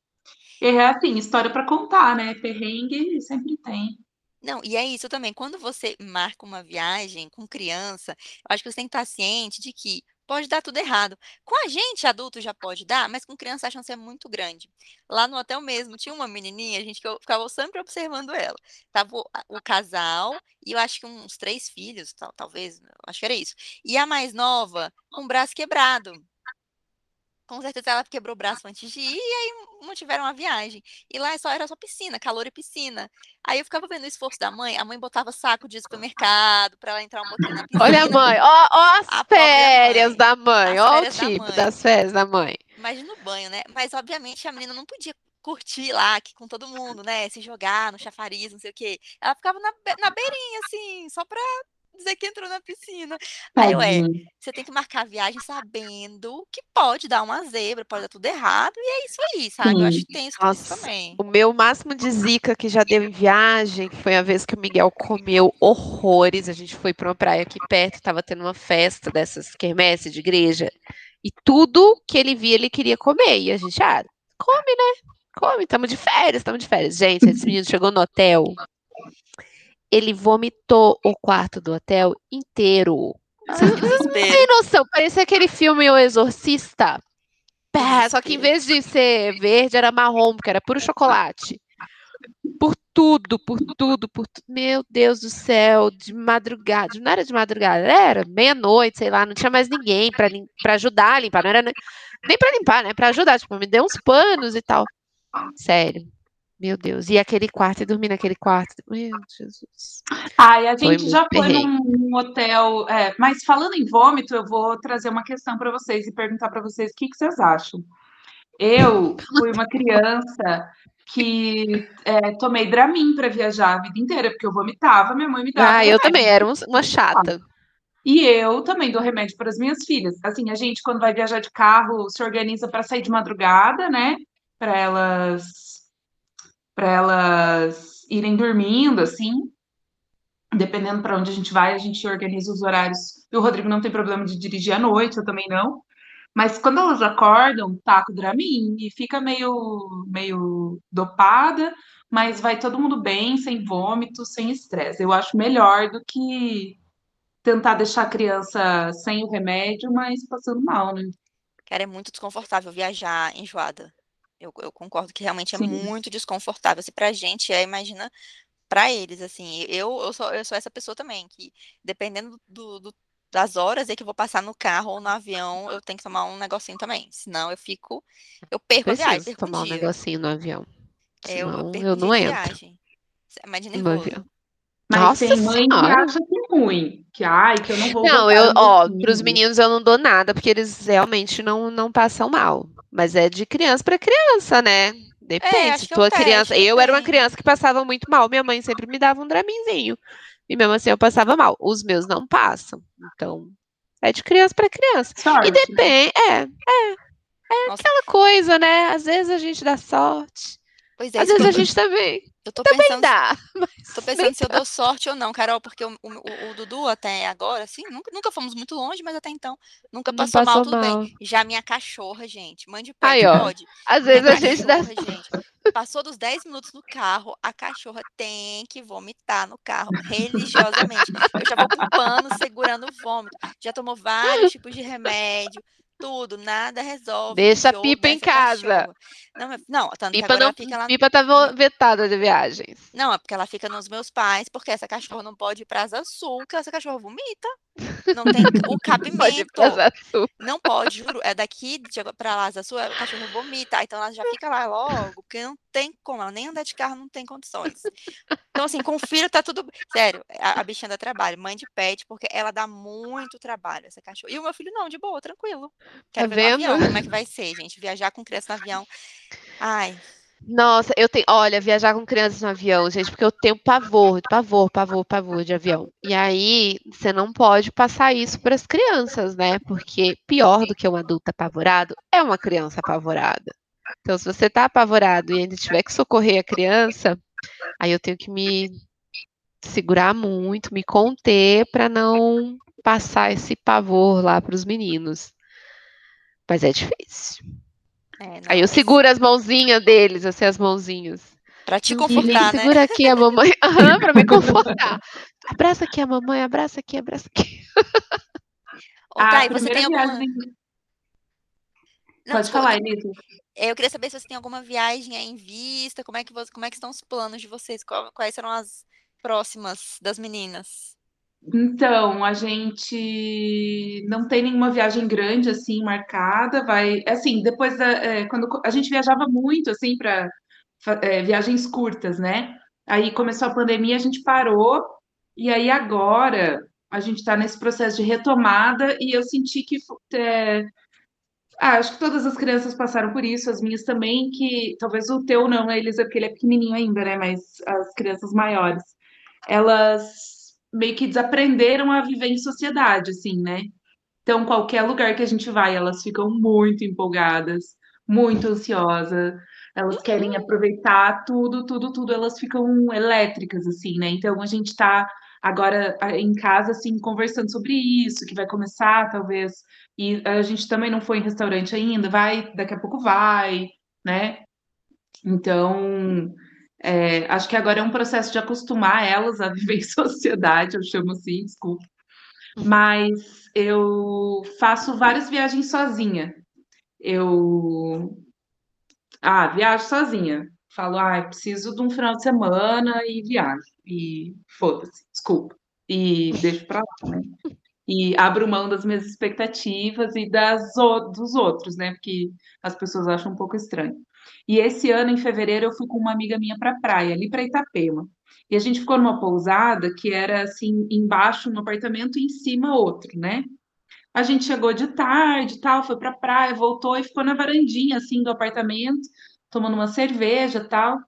É assim, história para contar, né? Perrengue sempre tem. Não, e é isso também. Quando você marca uma viagem com criança, eu acho que você tem que estar ciente de que pode dar tudo errado. Com a gente, adulto, já pode dar, mas com criança a chance é muito grande. Lá no hotel mesmo, tinha uma menininha, a gente que eu ficava sempre observando ela. Tava o, o casal e eu acho que uns três filhos, tal, talvez, acho que era isso. E a mais nova, com o braço quebrado com certeza ela quebrou o braço antes de ir e aí não tiveram a viagem. E lá só era só piscina, calor e piscina. Aí eu ficava vendo o esforço da mãe, a mãe botava saco de supermercado para ela entrar um pouquinho na piscina. Olha a mãe, ó, ó as férias mãe. da mãe, ó o tipo da das férias da mãe. Imagina o banho, né? Mas obviamente a menina não podia curtir lá aqui com todo mundo, né? Se jogar no chafariz, não sei o quê. Ela ficava na, na beirinha, assim, só pra dizer que entrou na piscina. Aí, ué, você tem que marcar a viagem sabendo que pode dar uma zebra, pode dar tudo errado, e é isso aí, sabe? Sim. Eu acho que tem isso, Nossa, também. O meu máximo de zica que já deu em viagem foi a vez que o Miguel comeu horrores. A gente foi para uma praia aqui perto, tava tendo uma festa dessas quermesse de igreja, e tudo que ele via ele queria comer. E a gente, ah, come, né? Come, estamos de férias, estamos de férias. Gente, esse menino chegou no hotel ele vomitou o quarto do hotel inteiro. Vocês não têm noção, parecia aquele filme O Exorcista. Pá, só que em vez de ser verde, era marrom, porque era puro chocolate. Por tudo, por tudo, por tudo. Meu Deus do céu, de madrugada. Não era de madrugada, era meia-noite, sei lá, não tinha mais ninguém para ajudar a limpar. Não era nem para limpar, né? Para ajudar. Tipo, me deu uns panos e tal. Sério. Meu Deus, e aquele quarto, e dormir naquele quarto. Meu Jesus. Ai, a gente foi já foi num, num hotel. É, mas falando em vômito, eu vou trazer uma questão para vocês e perguntar para vocês o que, que, vocês acham. Eu fui uma criança que é, tomei Dramin para viajar a vida inteira, porque eu vomitava, minha mãe me dava. Ah, remédio. eu também, era uma chata. E eu também dou remédio para as minhas filhas. Assim, a gente, quando vai viajar de carro, se organiza para sair de madrugada, né? Para elas para elas irem dormindo, assim. Dependendo para onde a gente vai, a gente organiza os horários. E o Rodrigo não tem problema de dirigir à noite, eu também não. Mas quando elas acordam, tá com Dramin e fica meio, meio dopada, mas vai todo mundo bem, sem vômito, sem estresse. Eu acho melhor do que tentar deixar a criança sem o remédio, mas passando mal, né? Cara, é muito desconfortável viajar enjoada. Eu, eu concordo que realmente é Sim. muito desconfortável. Se pra gente é, imagina para eles, assim. Eu, eu, sou, eu sou essa pessoa também, que dependendo do, do, das horas em que eu vou passar no carro ou no avião, eu tenho que tomar um negocinho também. Senão eu fico. Eu perco Preciso a viagem. Perco tomar um, negocinho no avião. É, eu, eu, eu não entro. Viagem. Imagina no avião. Mas Nossa tem mãe senhora. que acha que é ruim. Que, ai, que eu não vou. Não, eu, ó, pros meninos eu não dou nada, porque eles realmente não, não passam mal. Mas é de criança para criança, né? Depende. É, tua criança. Eu era uma criança que passava muito mal. Minha mãe sempre me dava um draminzinho. E mesmo assim eu passava mal. Os meus não passam. Então, é de criança para criança. Sorte. E depende. É, é. É Nossa. aquela coisa, né? Às vezes a gente dá sorte. Pois é, Às vezes a gente também. Eu tô Também pensando, dá. Tô pensando se eu dou sorte ou não, Carol, porque o, o, o Dudu até agora, assim, nunca, nunca fomos muito longe, mas até então nunca passou, passou mal, tudo mal. bem. Já minha cachorra, gente, mãe de pé, pode. Às vezes a gente dá. Gente, passou dos 10 minutos no carro, a cachorra tem que vomitar no carro, religiosamente. Eu já vou com pano segurando o vômito. Já tomou vários tipos de remédio tudo, nada resolve. Deixa a pipa em casa. Não, não, tanto pipa não, fica lá. Pipa tá vetada de viagens. Não, é porque ela fica nos meus pais, porque essa cachorra não pode ir pra Asa Sul, que essa cachorra vomita. Não tem o cabimento. Pode não pode, juro. É daqui pra lá, Asa Sul, a cachorra vomita. Então ela já fica lá logo, porque não tem como. Ela nem andar de carro não tem condições. Então, assim, com o filho tá tudo. Sério, a, a bichinha dá trabalho. Mãe de pet, porque ela dá muito trabalho, essa cachorra. E o meu filho não, de boa, tranquilo. Quero tá ver vendo? Avião, como é que vai ser, gente? Viajar com criança no avião. Ai. Nossa, eu tenho. Olha, viajar com crianças no avião, gente, porque eu tenho pavor, pavor, pavor, pavor de avião. E aí, você não pode passar isso para as crianças, né? Porque pior do que um adulto apavorado é uma criança apavorada. Então, se você tá apavorado e ainda tiver que socorrer a criança, aí eu tenho que me segurar muito, me conter para não passar esse pavor lá para os meninos. Mas é difícil. É, Aí eu seguro as mãozinhas deles, assim, as mãozinhas. Pra te confortar, né? Segura aqui a mamãe, uhum, pra me confortar. Abraça aqui a mamãe, abraça aqui, abraça aqui. Ô, A Thay, você tem alguma. viagem. Não, Pode falar, Elisa. É, Eu queria saber se você tem alguma viagem em vista, como é que, você, como é que estão os planos de vocês, qual- quais serão as próximas das meninas? Então, a gente não tem nenhuma viagem grande assim marcada. Vai, assim, depois da, é, quando a gente viajava muito assim para viagens curtas, né? Aí começou a pandemia, a gente parou e aí agora a gente está nesse processo de retomada e eu senti que é, ah, acho que todas as crianças passaram por isso, as minhas também, que talvez o teu não, né, Elisa, porque ele é pequenininho ainda, né? Mas as crianças maiores elas meio que desaprenderam a viver em sociedade, assim, né? Então, qualquer lugar que a gente vai, elas ficam muito empolgadas, muito ansiosas, elas querem aproveitar tudo, tudo, tudo, elas ficam elétricas, assim, né? Então, a gente tá agora em casa, assim, conversando sobre isso, que vai começar, talvez, e a gente também não foi em restaurante ainda, vai, daqui a pouco vai, né? Então, é, acho que agora é um processo de acostumar elas a viver em sociedade, eu chamo assim, desculpa. Mas eu faço várias viagens sozinha. Eu, ah, viajo sozinha. Falo, ah, preciso de um final de semana e viajo. E foda-se, desculpa. E deixo pra lá, né? E abro mão das minhas expectativas e das, dos outros, né? Porque as pessoas acham um pouco estranho. E esse ano, em fevereiro, eu fui com uma amiga minha pra praia, ali pra Itapema. E a gente ficou numa pousada que era assim, embaixo um apartamento e em cima outro, né? A gente chegou de tarde, tal, foi pra praia, voltou e ficou na varandinha assim do apartamento, tomando uma cerveja, tal.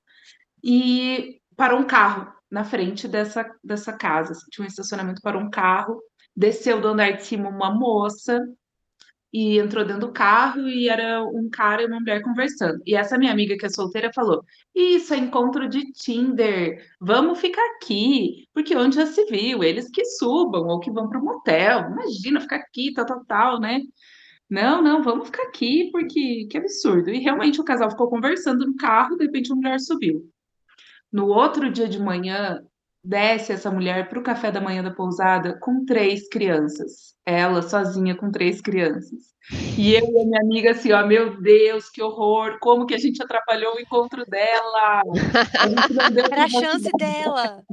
E parou um carro na frente dessa, dessa casa. assim, tinha um estacionamento, parou um carro, desceu do andar de cima uma moça e entrou dentro do carro e era um cara e uma mulher conversando. E essa minha amiga que é solteira falou: Isso é encontro de Tinder, vamos ficar aqui, porque onde já se viu, eles que subam ou que vão para o motel, imagina ficar aqui, tal, tal, tal, né? Não, não, vamos ficar aqui, porque que absurdo. E realmente o casal ficou conversando no carro, de repente a mulher subiu. No outro dia de manhã, desce essa mulher para o café da manhã da pousada com três crianças. Ela sozinha com três crianças. E eu e a minha amiga assim, ó, meu Deus, que horror! Como que a gente atrapalhou o encontro dela? A Era a chance dela.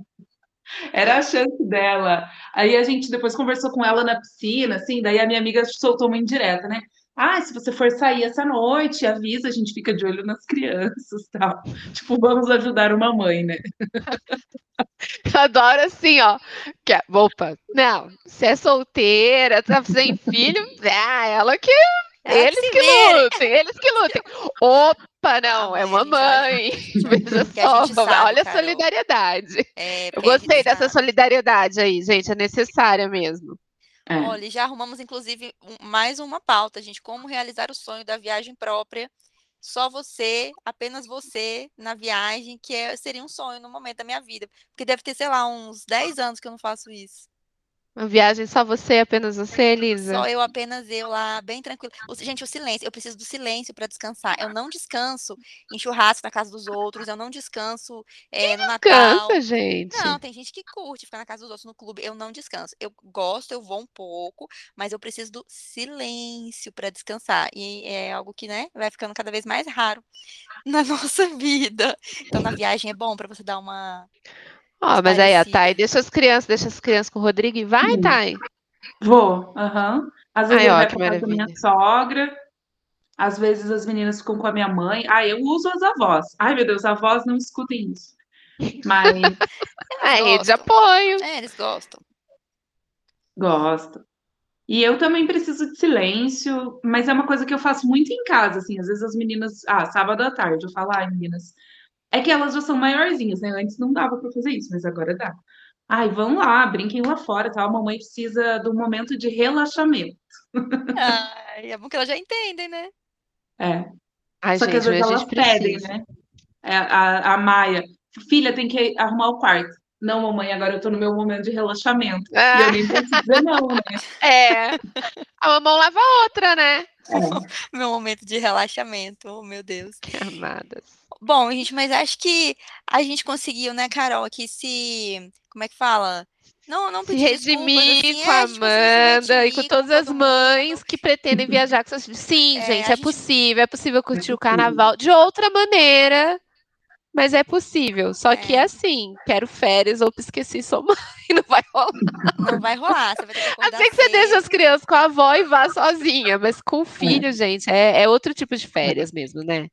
Era a chance dela. Aí a gente depois conversou com ela na piscina, assim, daí a minha amiga soltou uma indireta, né? Ah, se você for sair essa noite, avisa, a gente fica de olho nas crianças, tal. Tipo, vamos ajudar uma mãe, né? Eu adoro assim, ó. Que, é- opa, não, se é solteira, tá sem filho, ah, ela que. Eles que lutem, eles que lutem. Opa, não, é Mamãe. Veja só, sabe, olha a solidariedade. É, Eu gostei dessa solidariedade aí, gente, é necessária mesmo. É. Olha, já arrumamos inclusive um- mais uma pauta, gente, como realizar o sonho da viagem própria. Só você, apenas você na viagem, que é- seria um sonho no momento da minha vida. Porque deve ter, sei lá, uns 10 anos que eu não faço isso. Uma viagem só você, apenas você, Elisa? Só eu, apenas eu lá, bem tranquilo. Gente, o silêncio, eu preciso do silêncio para descansar. Eu não descanso em churrasco na casa dos outros, eu não descanso eh, no Natal. Cansa, gente. Não, tem gente que curte ficar na casa dos outros no clube. Eu não descanso. Eu gosto, eu vou um pouco, mas eu preciso do silêncio para descansar. E é algo que, né, vai ficando cada vez mais raro na nossa vida. Então, na viagem é bom para você dar uma. Ó, mas aí, a. Thay, deixa as crianças, deixa as crianças com o Rodrigo e vai, Hum. Thay. Vou, aham. Às vezes Ai, ele ó, pra casa da minha sogra, às vezes as meninas ficam com a minha mãe. Ah, eu uso as avós. Ai, meu Deus, avós não escutem isso. Mas É, rede de apoio. É, eles gostam. gosto. E eu também preciso de silêncio, mas é uma coisa que eu faço muito em casa, assim. Às vezes as meninas, ah, sábado à tarde, eu falo, ai, meninas, é que elas já são maiorzinhas, né? Antes não dava pra fazer isso, mas agora dá. Ai, vão lá, brinquem lá fora, tá? A mamãe precisa de um momento de relaxamento. Ai, é bom que elas já entendem, né? É. Ai, Só que às gente, vezes a elas gente pedem, né? É, A, a Maia, filha, tem que arrumar o quarto. Não, mamãe, agora eu tô no meu momento de relaxamento. E eu nem posso dizer não, né? é. A mão lava a outra, né? É. Meu momento de relaxamento, oh, meu Deus. Que amadas. Bom, gente, mas acho que a gente conseguiu, né, Carol, aqui se. Como é que fala? Não, não pedir desculpas, redimir assim, com a é, tipo assim, se Amanda e com todas as todo mães mundo. que pretendem viajar com seus filhos. Sim, É, gente, a é gente- possível. É possível curtir o possível. carnaval de outra maneira, mas é possível. Só que É. é assim, quero férias ou esqueci sua mãe, não vai rolar. Não vai rolar, você vai ter que A não ser que você deixe as crianças com a avó e vá sozinha, mas com o filho, gente, é, é outro tipo de férias mesmo, né?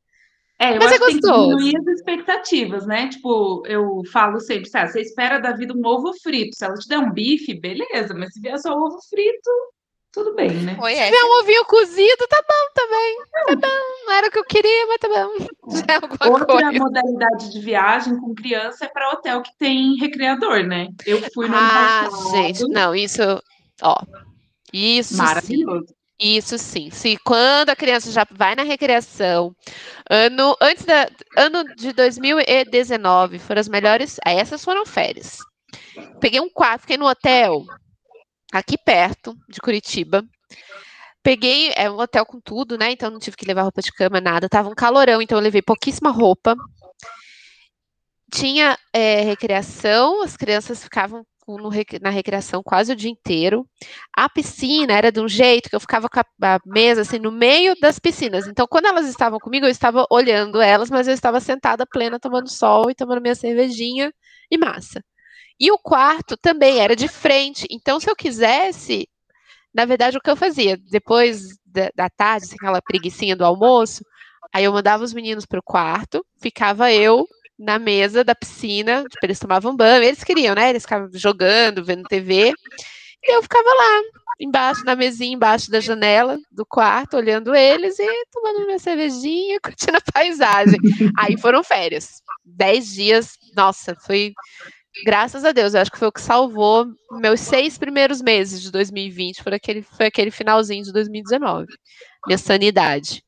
É, eu Mas é acho que tem que diminuir as expectativas, né? Tipo, eu falo sempre, sabe, você espera da vida um ovo frito. Se ela te der um bife, beleza, mas se vier só ovo frito, tudo bem, né? Foi Se essa. tiver um ovinho cozido, tá bom também. Tá bom. Não era o que eu queria, mas tá bom. Já é alguma Outra coisa. modalidade de viagem com criança é para hotel que tem recreador, né? Eu fui no Ah, passado, gente, não, isso, ó. Isso sim. maravilhoso. Isso sim. Se quando a criança já vai na recreação, ano antes da ano de 2019 foram as melhores, essas foram férias. Peguei um quarto, fiquei no hotel aqui perto de Curitiba. Peguei, é um hotel com tudo, né? Então não tive que levar roupa de cama, nada. Tava um calorão, então eu levei pouquíssima roupa. Tinha é, recreação, as crianças ficavam no na recreação quase o dia inteiro. A piscina era de um jeito que eu ficava com a, a mesa assim no meio das piscinas. Então, quando elas estavam comigo, eu estava olhando elas, mas eu estava sentada plena, tomando sol e tomando minha cervejinha e massa. E o quarto também era de frente. Então, se eu quisesse, na verdade, o que eu fazia? Depois da, da tarde, assim, aquela preguicinha do almoço, aí eu mandava os meninos para o quarto, ficava eu na mesa da piscina, tipo, eles tomavam banho, eles queriam, né? Eles ficavam jogando, vendo TV, e eu ficava lá, embaixo, na mesinha, embaixo da janela do quarto, olhando eles e tomando minha cervejinha, curtindo a paisagem. Aí foram férias. Dez dias, nossa, foi. Graças a Deus, eu acho que foi o que salvou meus seis primeiros meses de 2020, foi aquele, foi aquele finalzinho de 2019. Minha sanidade.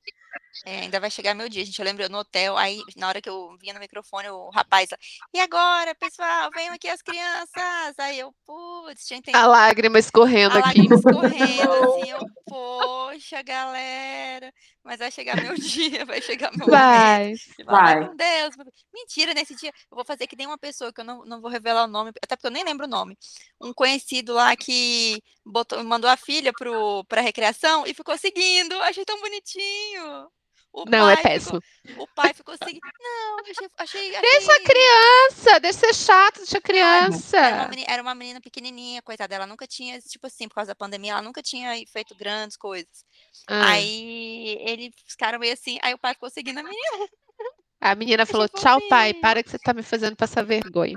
É, ainda vai chegar meu dia, gente. Eu lembro eu no hotel, aí na hora que eu vinha no microfone, o rapaz e agora, pessoal, venham aqui as crianças. Aí eu, putz, tinha entendido. A lágrima escorrendo A aqui. lágrima escorrendo, assim, eu, poxa, galera, mas vai chegar meu dia, vai chegar meu momento. Vai. Vai. meu Deus, mentira, nesse dia eu vou fazer que nem uma pessoa que eu não, não vou revelar o nome, até porque eu nem lembro o nome. Um conhecido lá que botou, mandou a filha pro, pra recreação e ficou seguindo, achei tão bonitinho. O Não, é pai péssimo. Ficou, o pai ficou seguindo. Não, achei. achei, Deixa a achei- criança, deixa ser chato, deixa a Era uma, criança. menina, era uma menina pequenininha, coitada. Ela nunca tinha, tipo assim, por causa da pandemia, ela nunca tinha feito grandes coisas. Ah, Aí eles ficaram meio assim. Aí o pai ficou seguindo a menina. a menina falou: tchau, pai, para que você tá me fazendo passar vergonha.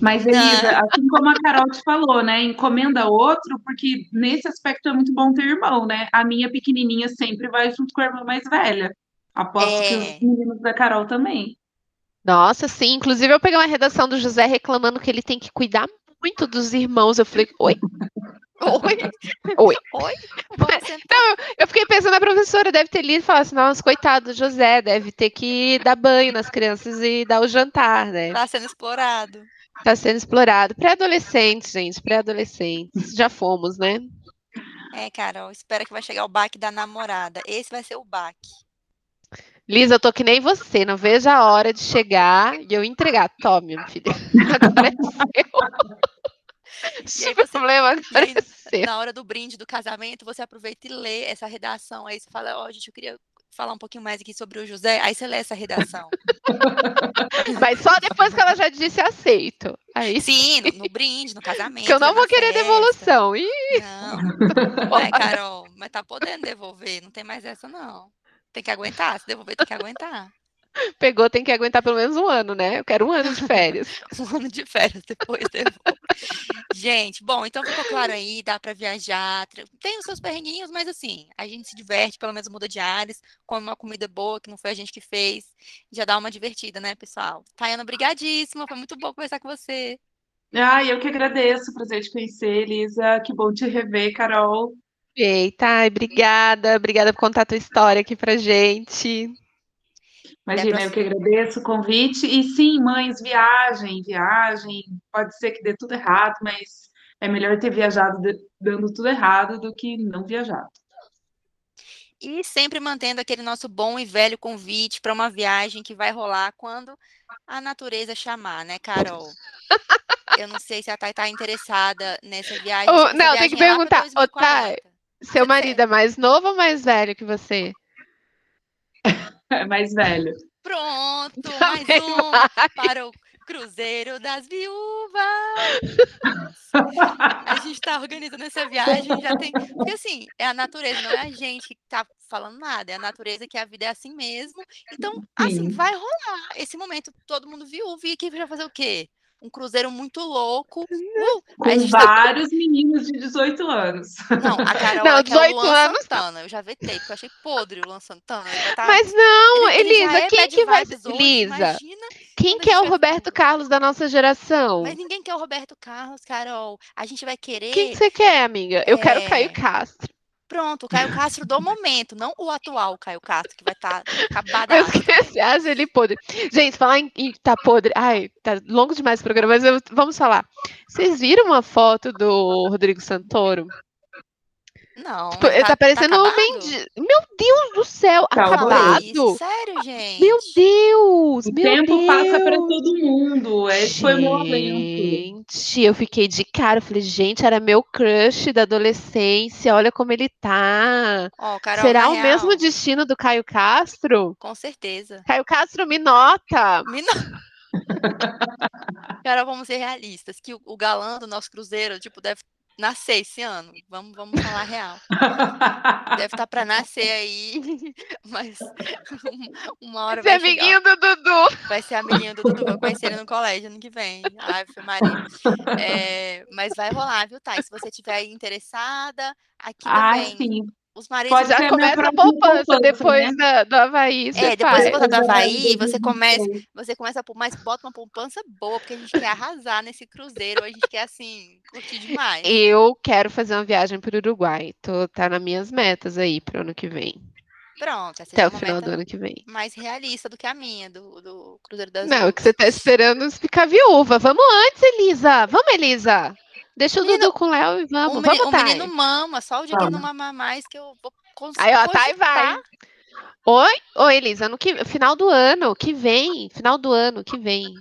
Mas, Elisa, assim como a Carol te falou, né? Encomenda outro, porque nesse aspecto é muito bom ter irmão, né? A minha pequenininha sempre vai junto com a irmã mais velha. Aposto que É. os meninos da Carol também. Nossa, sim. Inclusive, eu peguei uma redação do José reclamando que ele tem que cuidar muito dos irmãos. Eu falei: oi. Oi, Oi. oi. Vamos sentar. Eu fiquei pensando, a professora deve ter lido e falado assim: nossa, coitado do José, deve ter que dar banho nas crianças e dar o jantar, né? Tá sendo explorado. Tá sendo explorado. Pré-adolescentes, gente, pré-adolescentes. Já fomos, né? É, Carol, espera que vai chegar o baque da namorada. Esse vai ser o baque. Lisa, eu tô que nem você, não vejo a hora de chegar e eu entregar. Tome, minha filha. Agora é seu. Você- problema e aí. Na hora do brinde do casamento, você aproveita e lê essa redação. Aí você fala, ó, gente, eu queria falar um pouquinho mais aqui sobre o José. Aí você lê essa redação. Mas só depois que ela já disse aceito. Aí sim, no, no brinde, no casamento. que eu não vou querer festa. devolução. Ih, Não, é, Carol, mas tá podendo devolver, não tem mais essa não. Tem que aguentar, se devolver tem que aguentar. Pegou, tem que aguentar pelo menos um ano, né? Eu quero um ano de férias. Um ano de férias depois devolve. Gente, bom, então ficou claro aí, dá pra viajar, tra- tem os seus perrenguinhos, mas assim, a gente se diverte, pelo menos muda de ares, come uma comida boa, que não foi a gente que fez, já dá uma divertida, né, pessoal? Tayana, obrigadíssima, foi muito bom conversar com você. Ai, eu que agradeço, prazer te conhecer, Elisa. Que bom te rever, Carol. Eita, obrigada. Obrigada por contar a tua história aqui pra gente. Imagina, eu que agradeço o convite. E sim, mães, viagem, viagem. Pode ser que dê tudo errado, mas é melhor ter viajado dando tudo errado do que não viajado. E sempre mantendo aquele nosso bom e velho convite para uma viagem que vai rolar quando a natureza chamar, né, Carol? Eu não sei se a Thay tá interessada nessa viagem. Essa não, tem que é perguntar. Ô, Thay, 2040. Seu marido é mais novo ou mais velho que você? É mais velho. Pronto, Tá mais um para o Cruzeiro das Viúvas. A gente tá organizando essa viagem, já tem. Porque assim, é a natureza, não é a gente que tá falando nada, é a natureza que a vida é assim mesmo. Então, assim, Sim. vai rolar esse momento, todo mundo viúvo, e aqui vai fazer o quê? Um cruzeiro muito louco. Uh, Com tá- vários meninos de 18 anos. Não, a Carol Não, é aquela 18 Luan anos Santana. Eu já vetei, porque eu achei podre o Luan Santana. Tá- Mas não, ele- Elisa, é quem que vai. Elisa, Imagina quem que é o Roberto. Carlos da nossa geração? Mas ninguém quer o Roberto Carlos, Carol. A gente vai querer. Quem que você quer, amiga? Eu quero É. Caio Castro. Pronto, o Caio Castro do momento, não o atual Caio Castro, que vai estar Mas acabadaço. que você acha ele podre? Gente, falar em, em tá podre. Ai, tá longo demais o programa, mas eu- vamos falar. Vocês viram uma foto do Rodrigo Santoro? Não, Tipo, mas ele tá, parecendo um acabado? mendigo. Meu Deus do céu, Tá acabado. isso, Sério, gente? Meu Deus, O meu tempo Deus. passa para todo mundo. Esse foi o momento. Gente, eu fiquei de cara. Eu falei, gente, era meu crush da adolescência. Olha como ele tá. Ó, Carol, Será o mesmo real, destino do Caio Castro? Com certeza. Caio Castro me nota. Me não- Carol, vamos ser realistas, que o, o galã do nosso cruzeiro, tipo, deve nascer esse ano. Vamos, vamos falar real. Deve estar para nascer aí, mas uma hora Esse vai chegar. amiguinho do Dudu. Vai ser amiguinho do Dudu, vou conhecer ele no colégio ano que vem. Ai, foi Maria. É, mas vai rolar, viu, Thay? Se você estiver interessada, aqui Ah, também. sim. Os maridos. Pode Já ser a poupança depois né? da- do Havaí. É, você depois faz. do é Havaí, você 2026. começa, você começa a pôr, mas bota uma poupança boa, porque a gente quer arrasar nesse cruzeiro, a gente quer, assim, curtir demais. Eu quero fazer uma viagem para o Uruguai. Tô, tá nas minhas metas aí pro ano que vem. Pronto, essa Até é o final do ano que vem. mais realista do que a minha, do, do Cruzeiro das Não, é que você tá esperando ficar viúva. Vamos antes, Elisa. Vamos, Elisa. Deixa o Menino, Dudu com o Léo e O, vamos. meni- Vamos, o menino mama, só o dia que ele não Vamos. mamar mais que eu vou cons- Aí, ó, Thay vai. cogitar. Oi? Oi, Elisa. No que... Final do ano, que vem. Final do ano, que vem.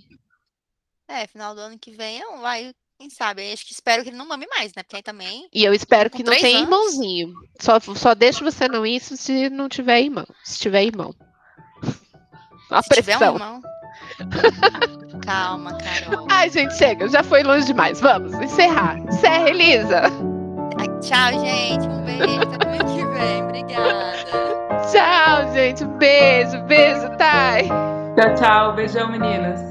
É, final do ano que vem, eu vai, quem sabe, aí acho que espero que ele não mame mais, né? Porque aí também, E eu espero que não tenha anos? irmãozinho. Só, só deixo você não isso se não tiver irmão. Se tiver irmão. A se tiver um pressão. irmão. Calma, Carol. Ai, gente, chega. Já foi longe demais. Vamos encerrar. Encerra, Elisa. Ai, tchau, gente. Um beijo. Até domingo que vem. Obrigada. Tchau, gente. Um beijo. Beijo, Thay. Tchau, tchau. Beijão, meninas.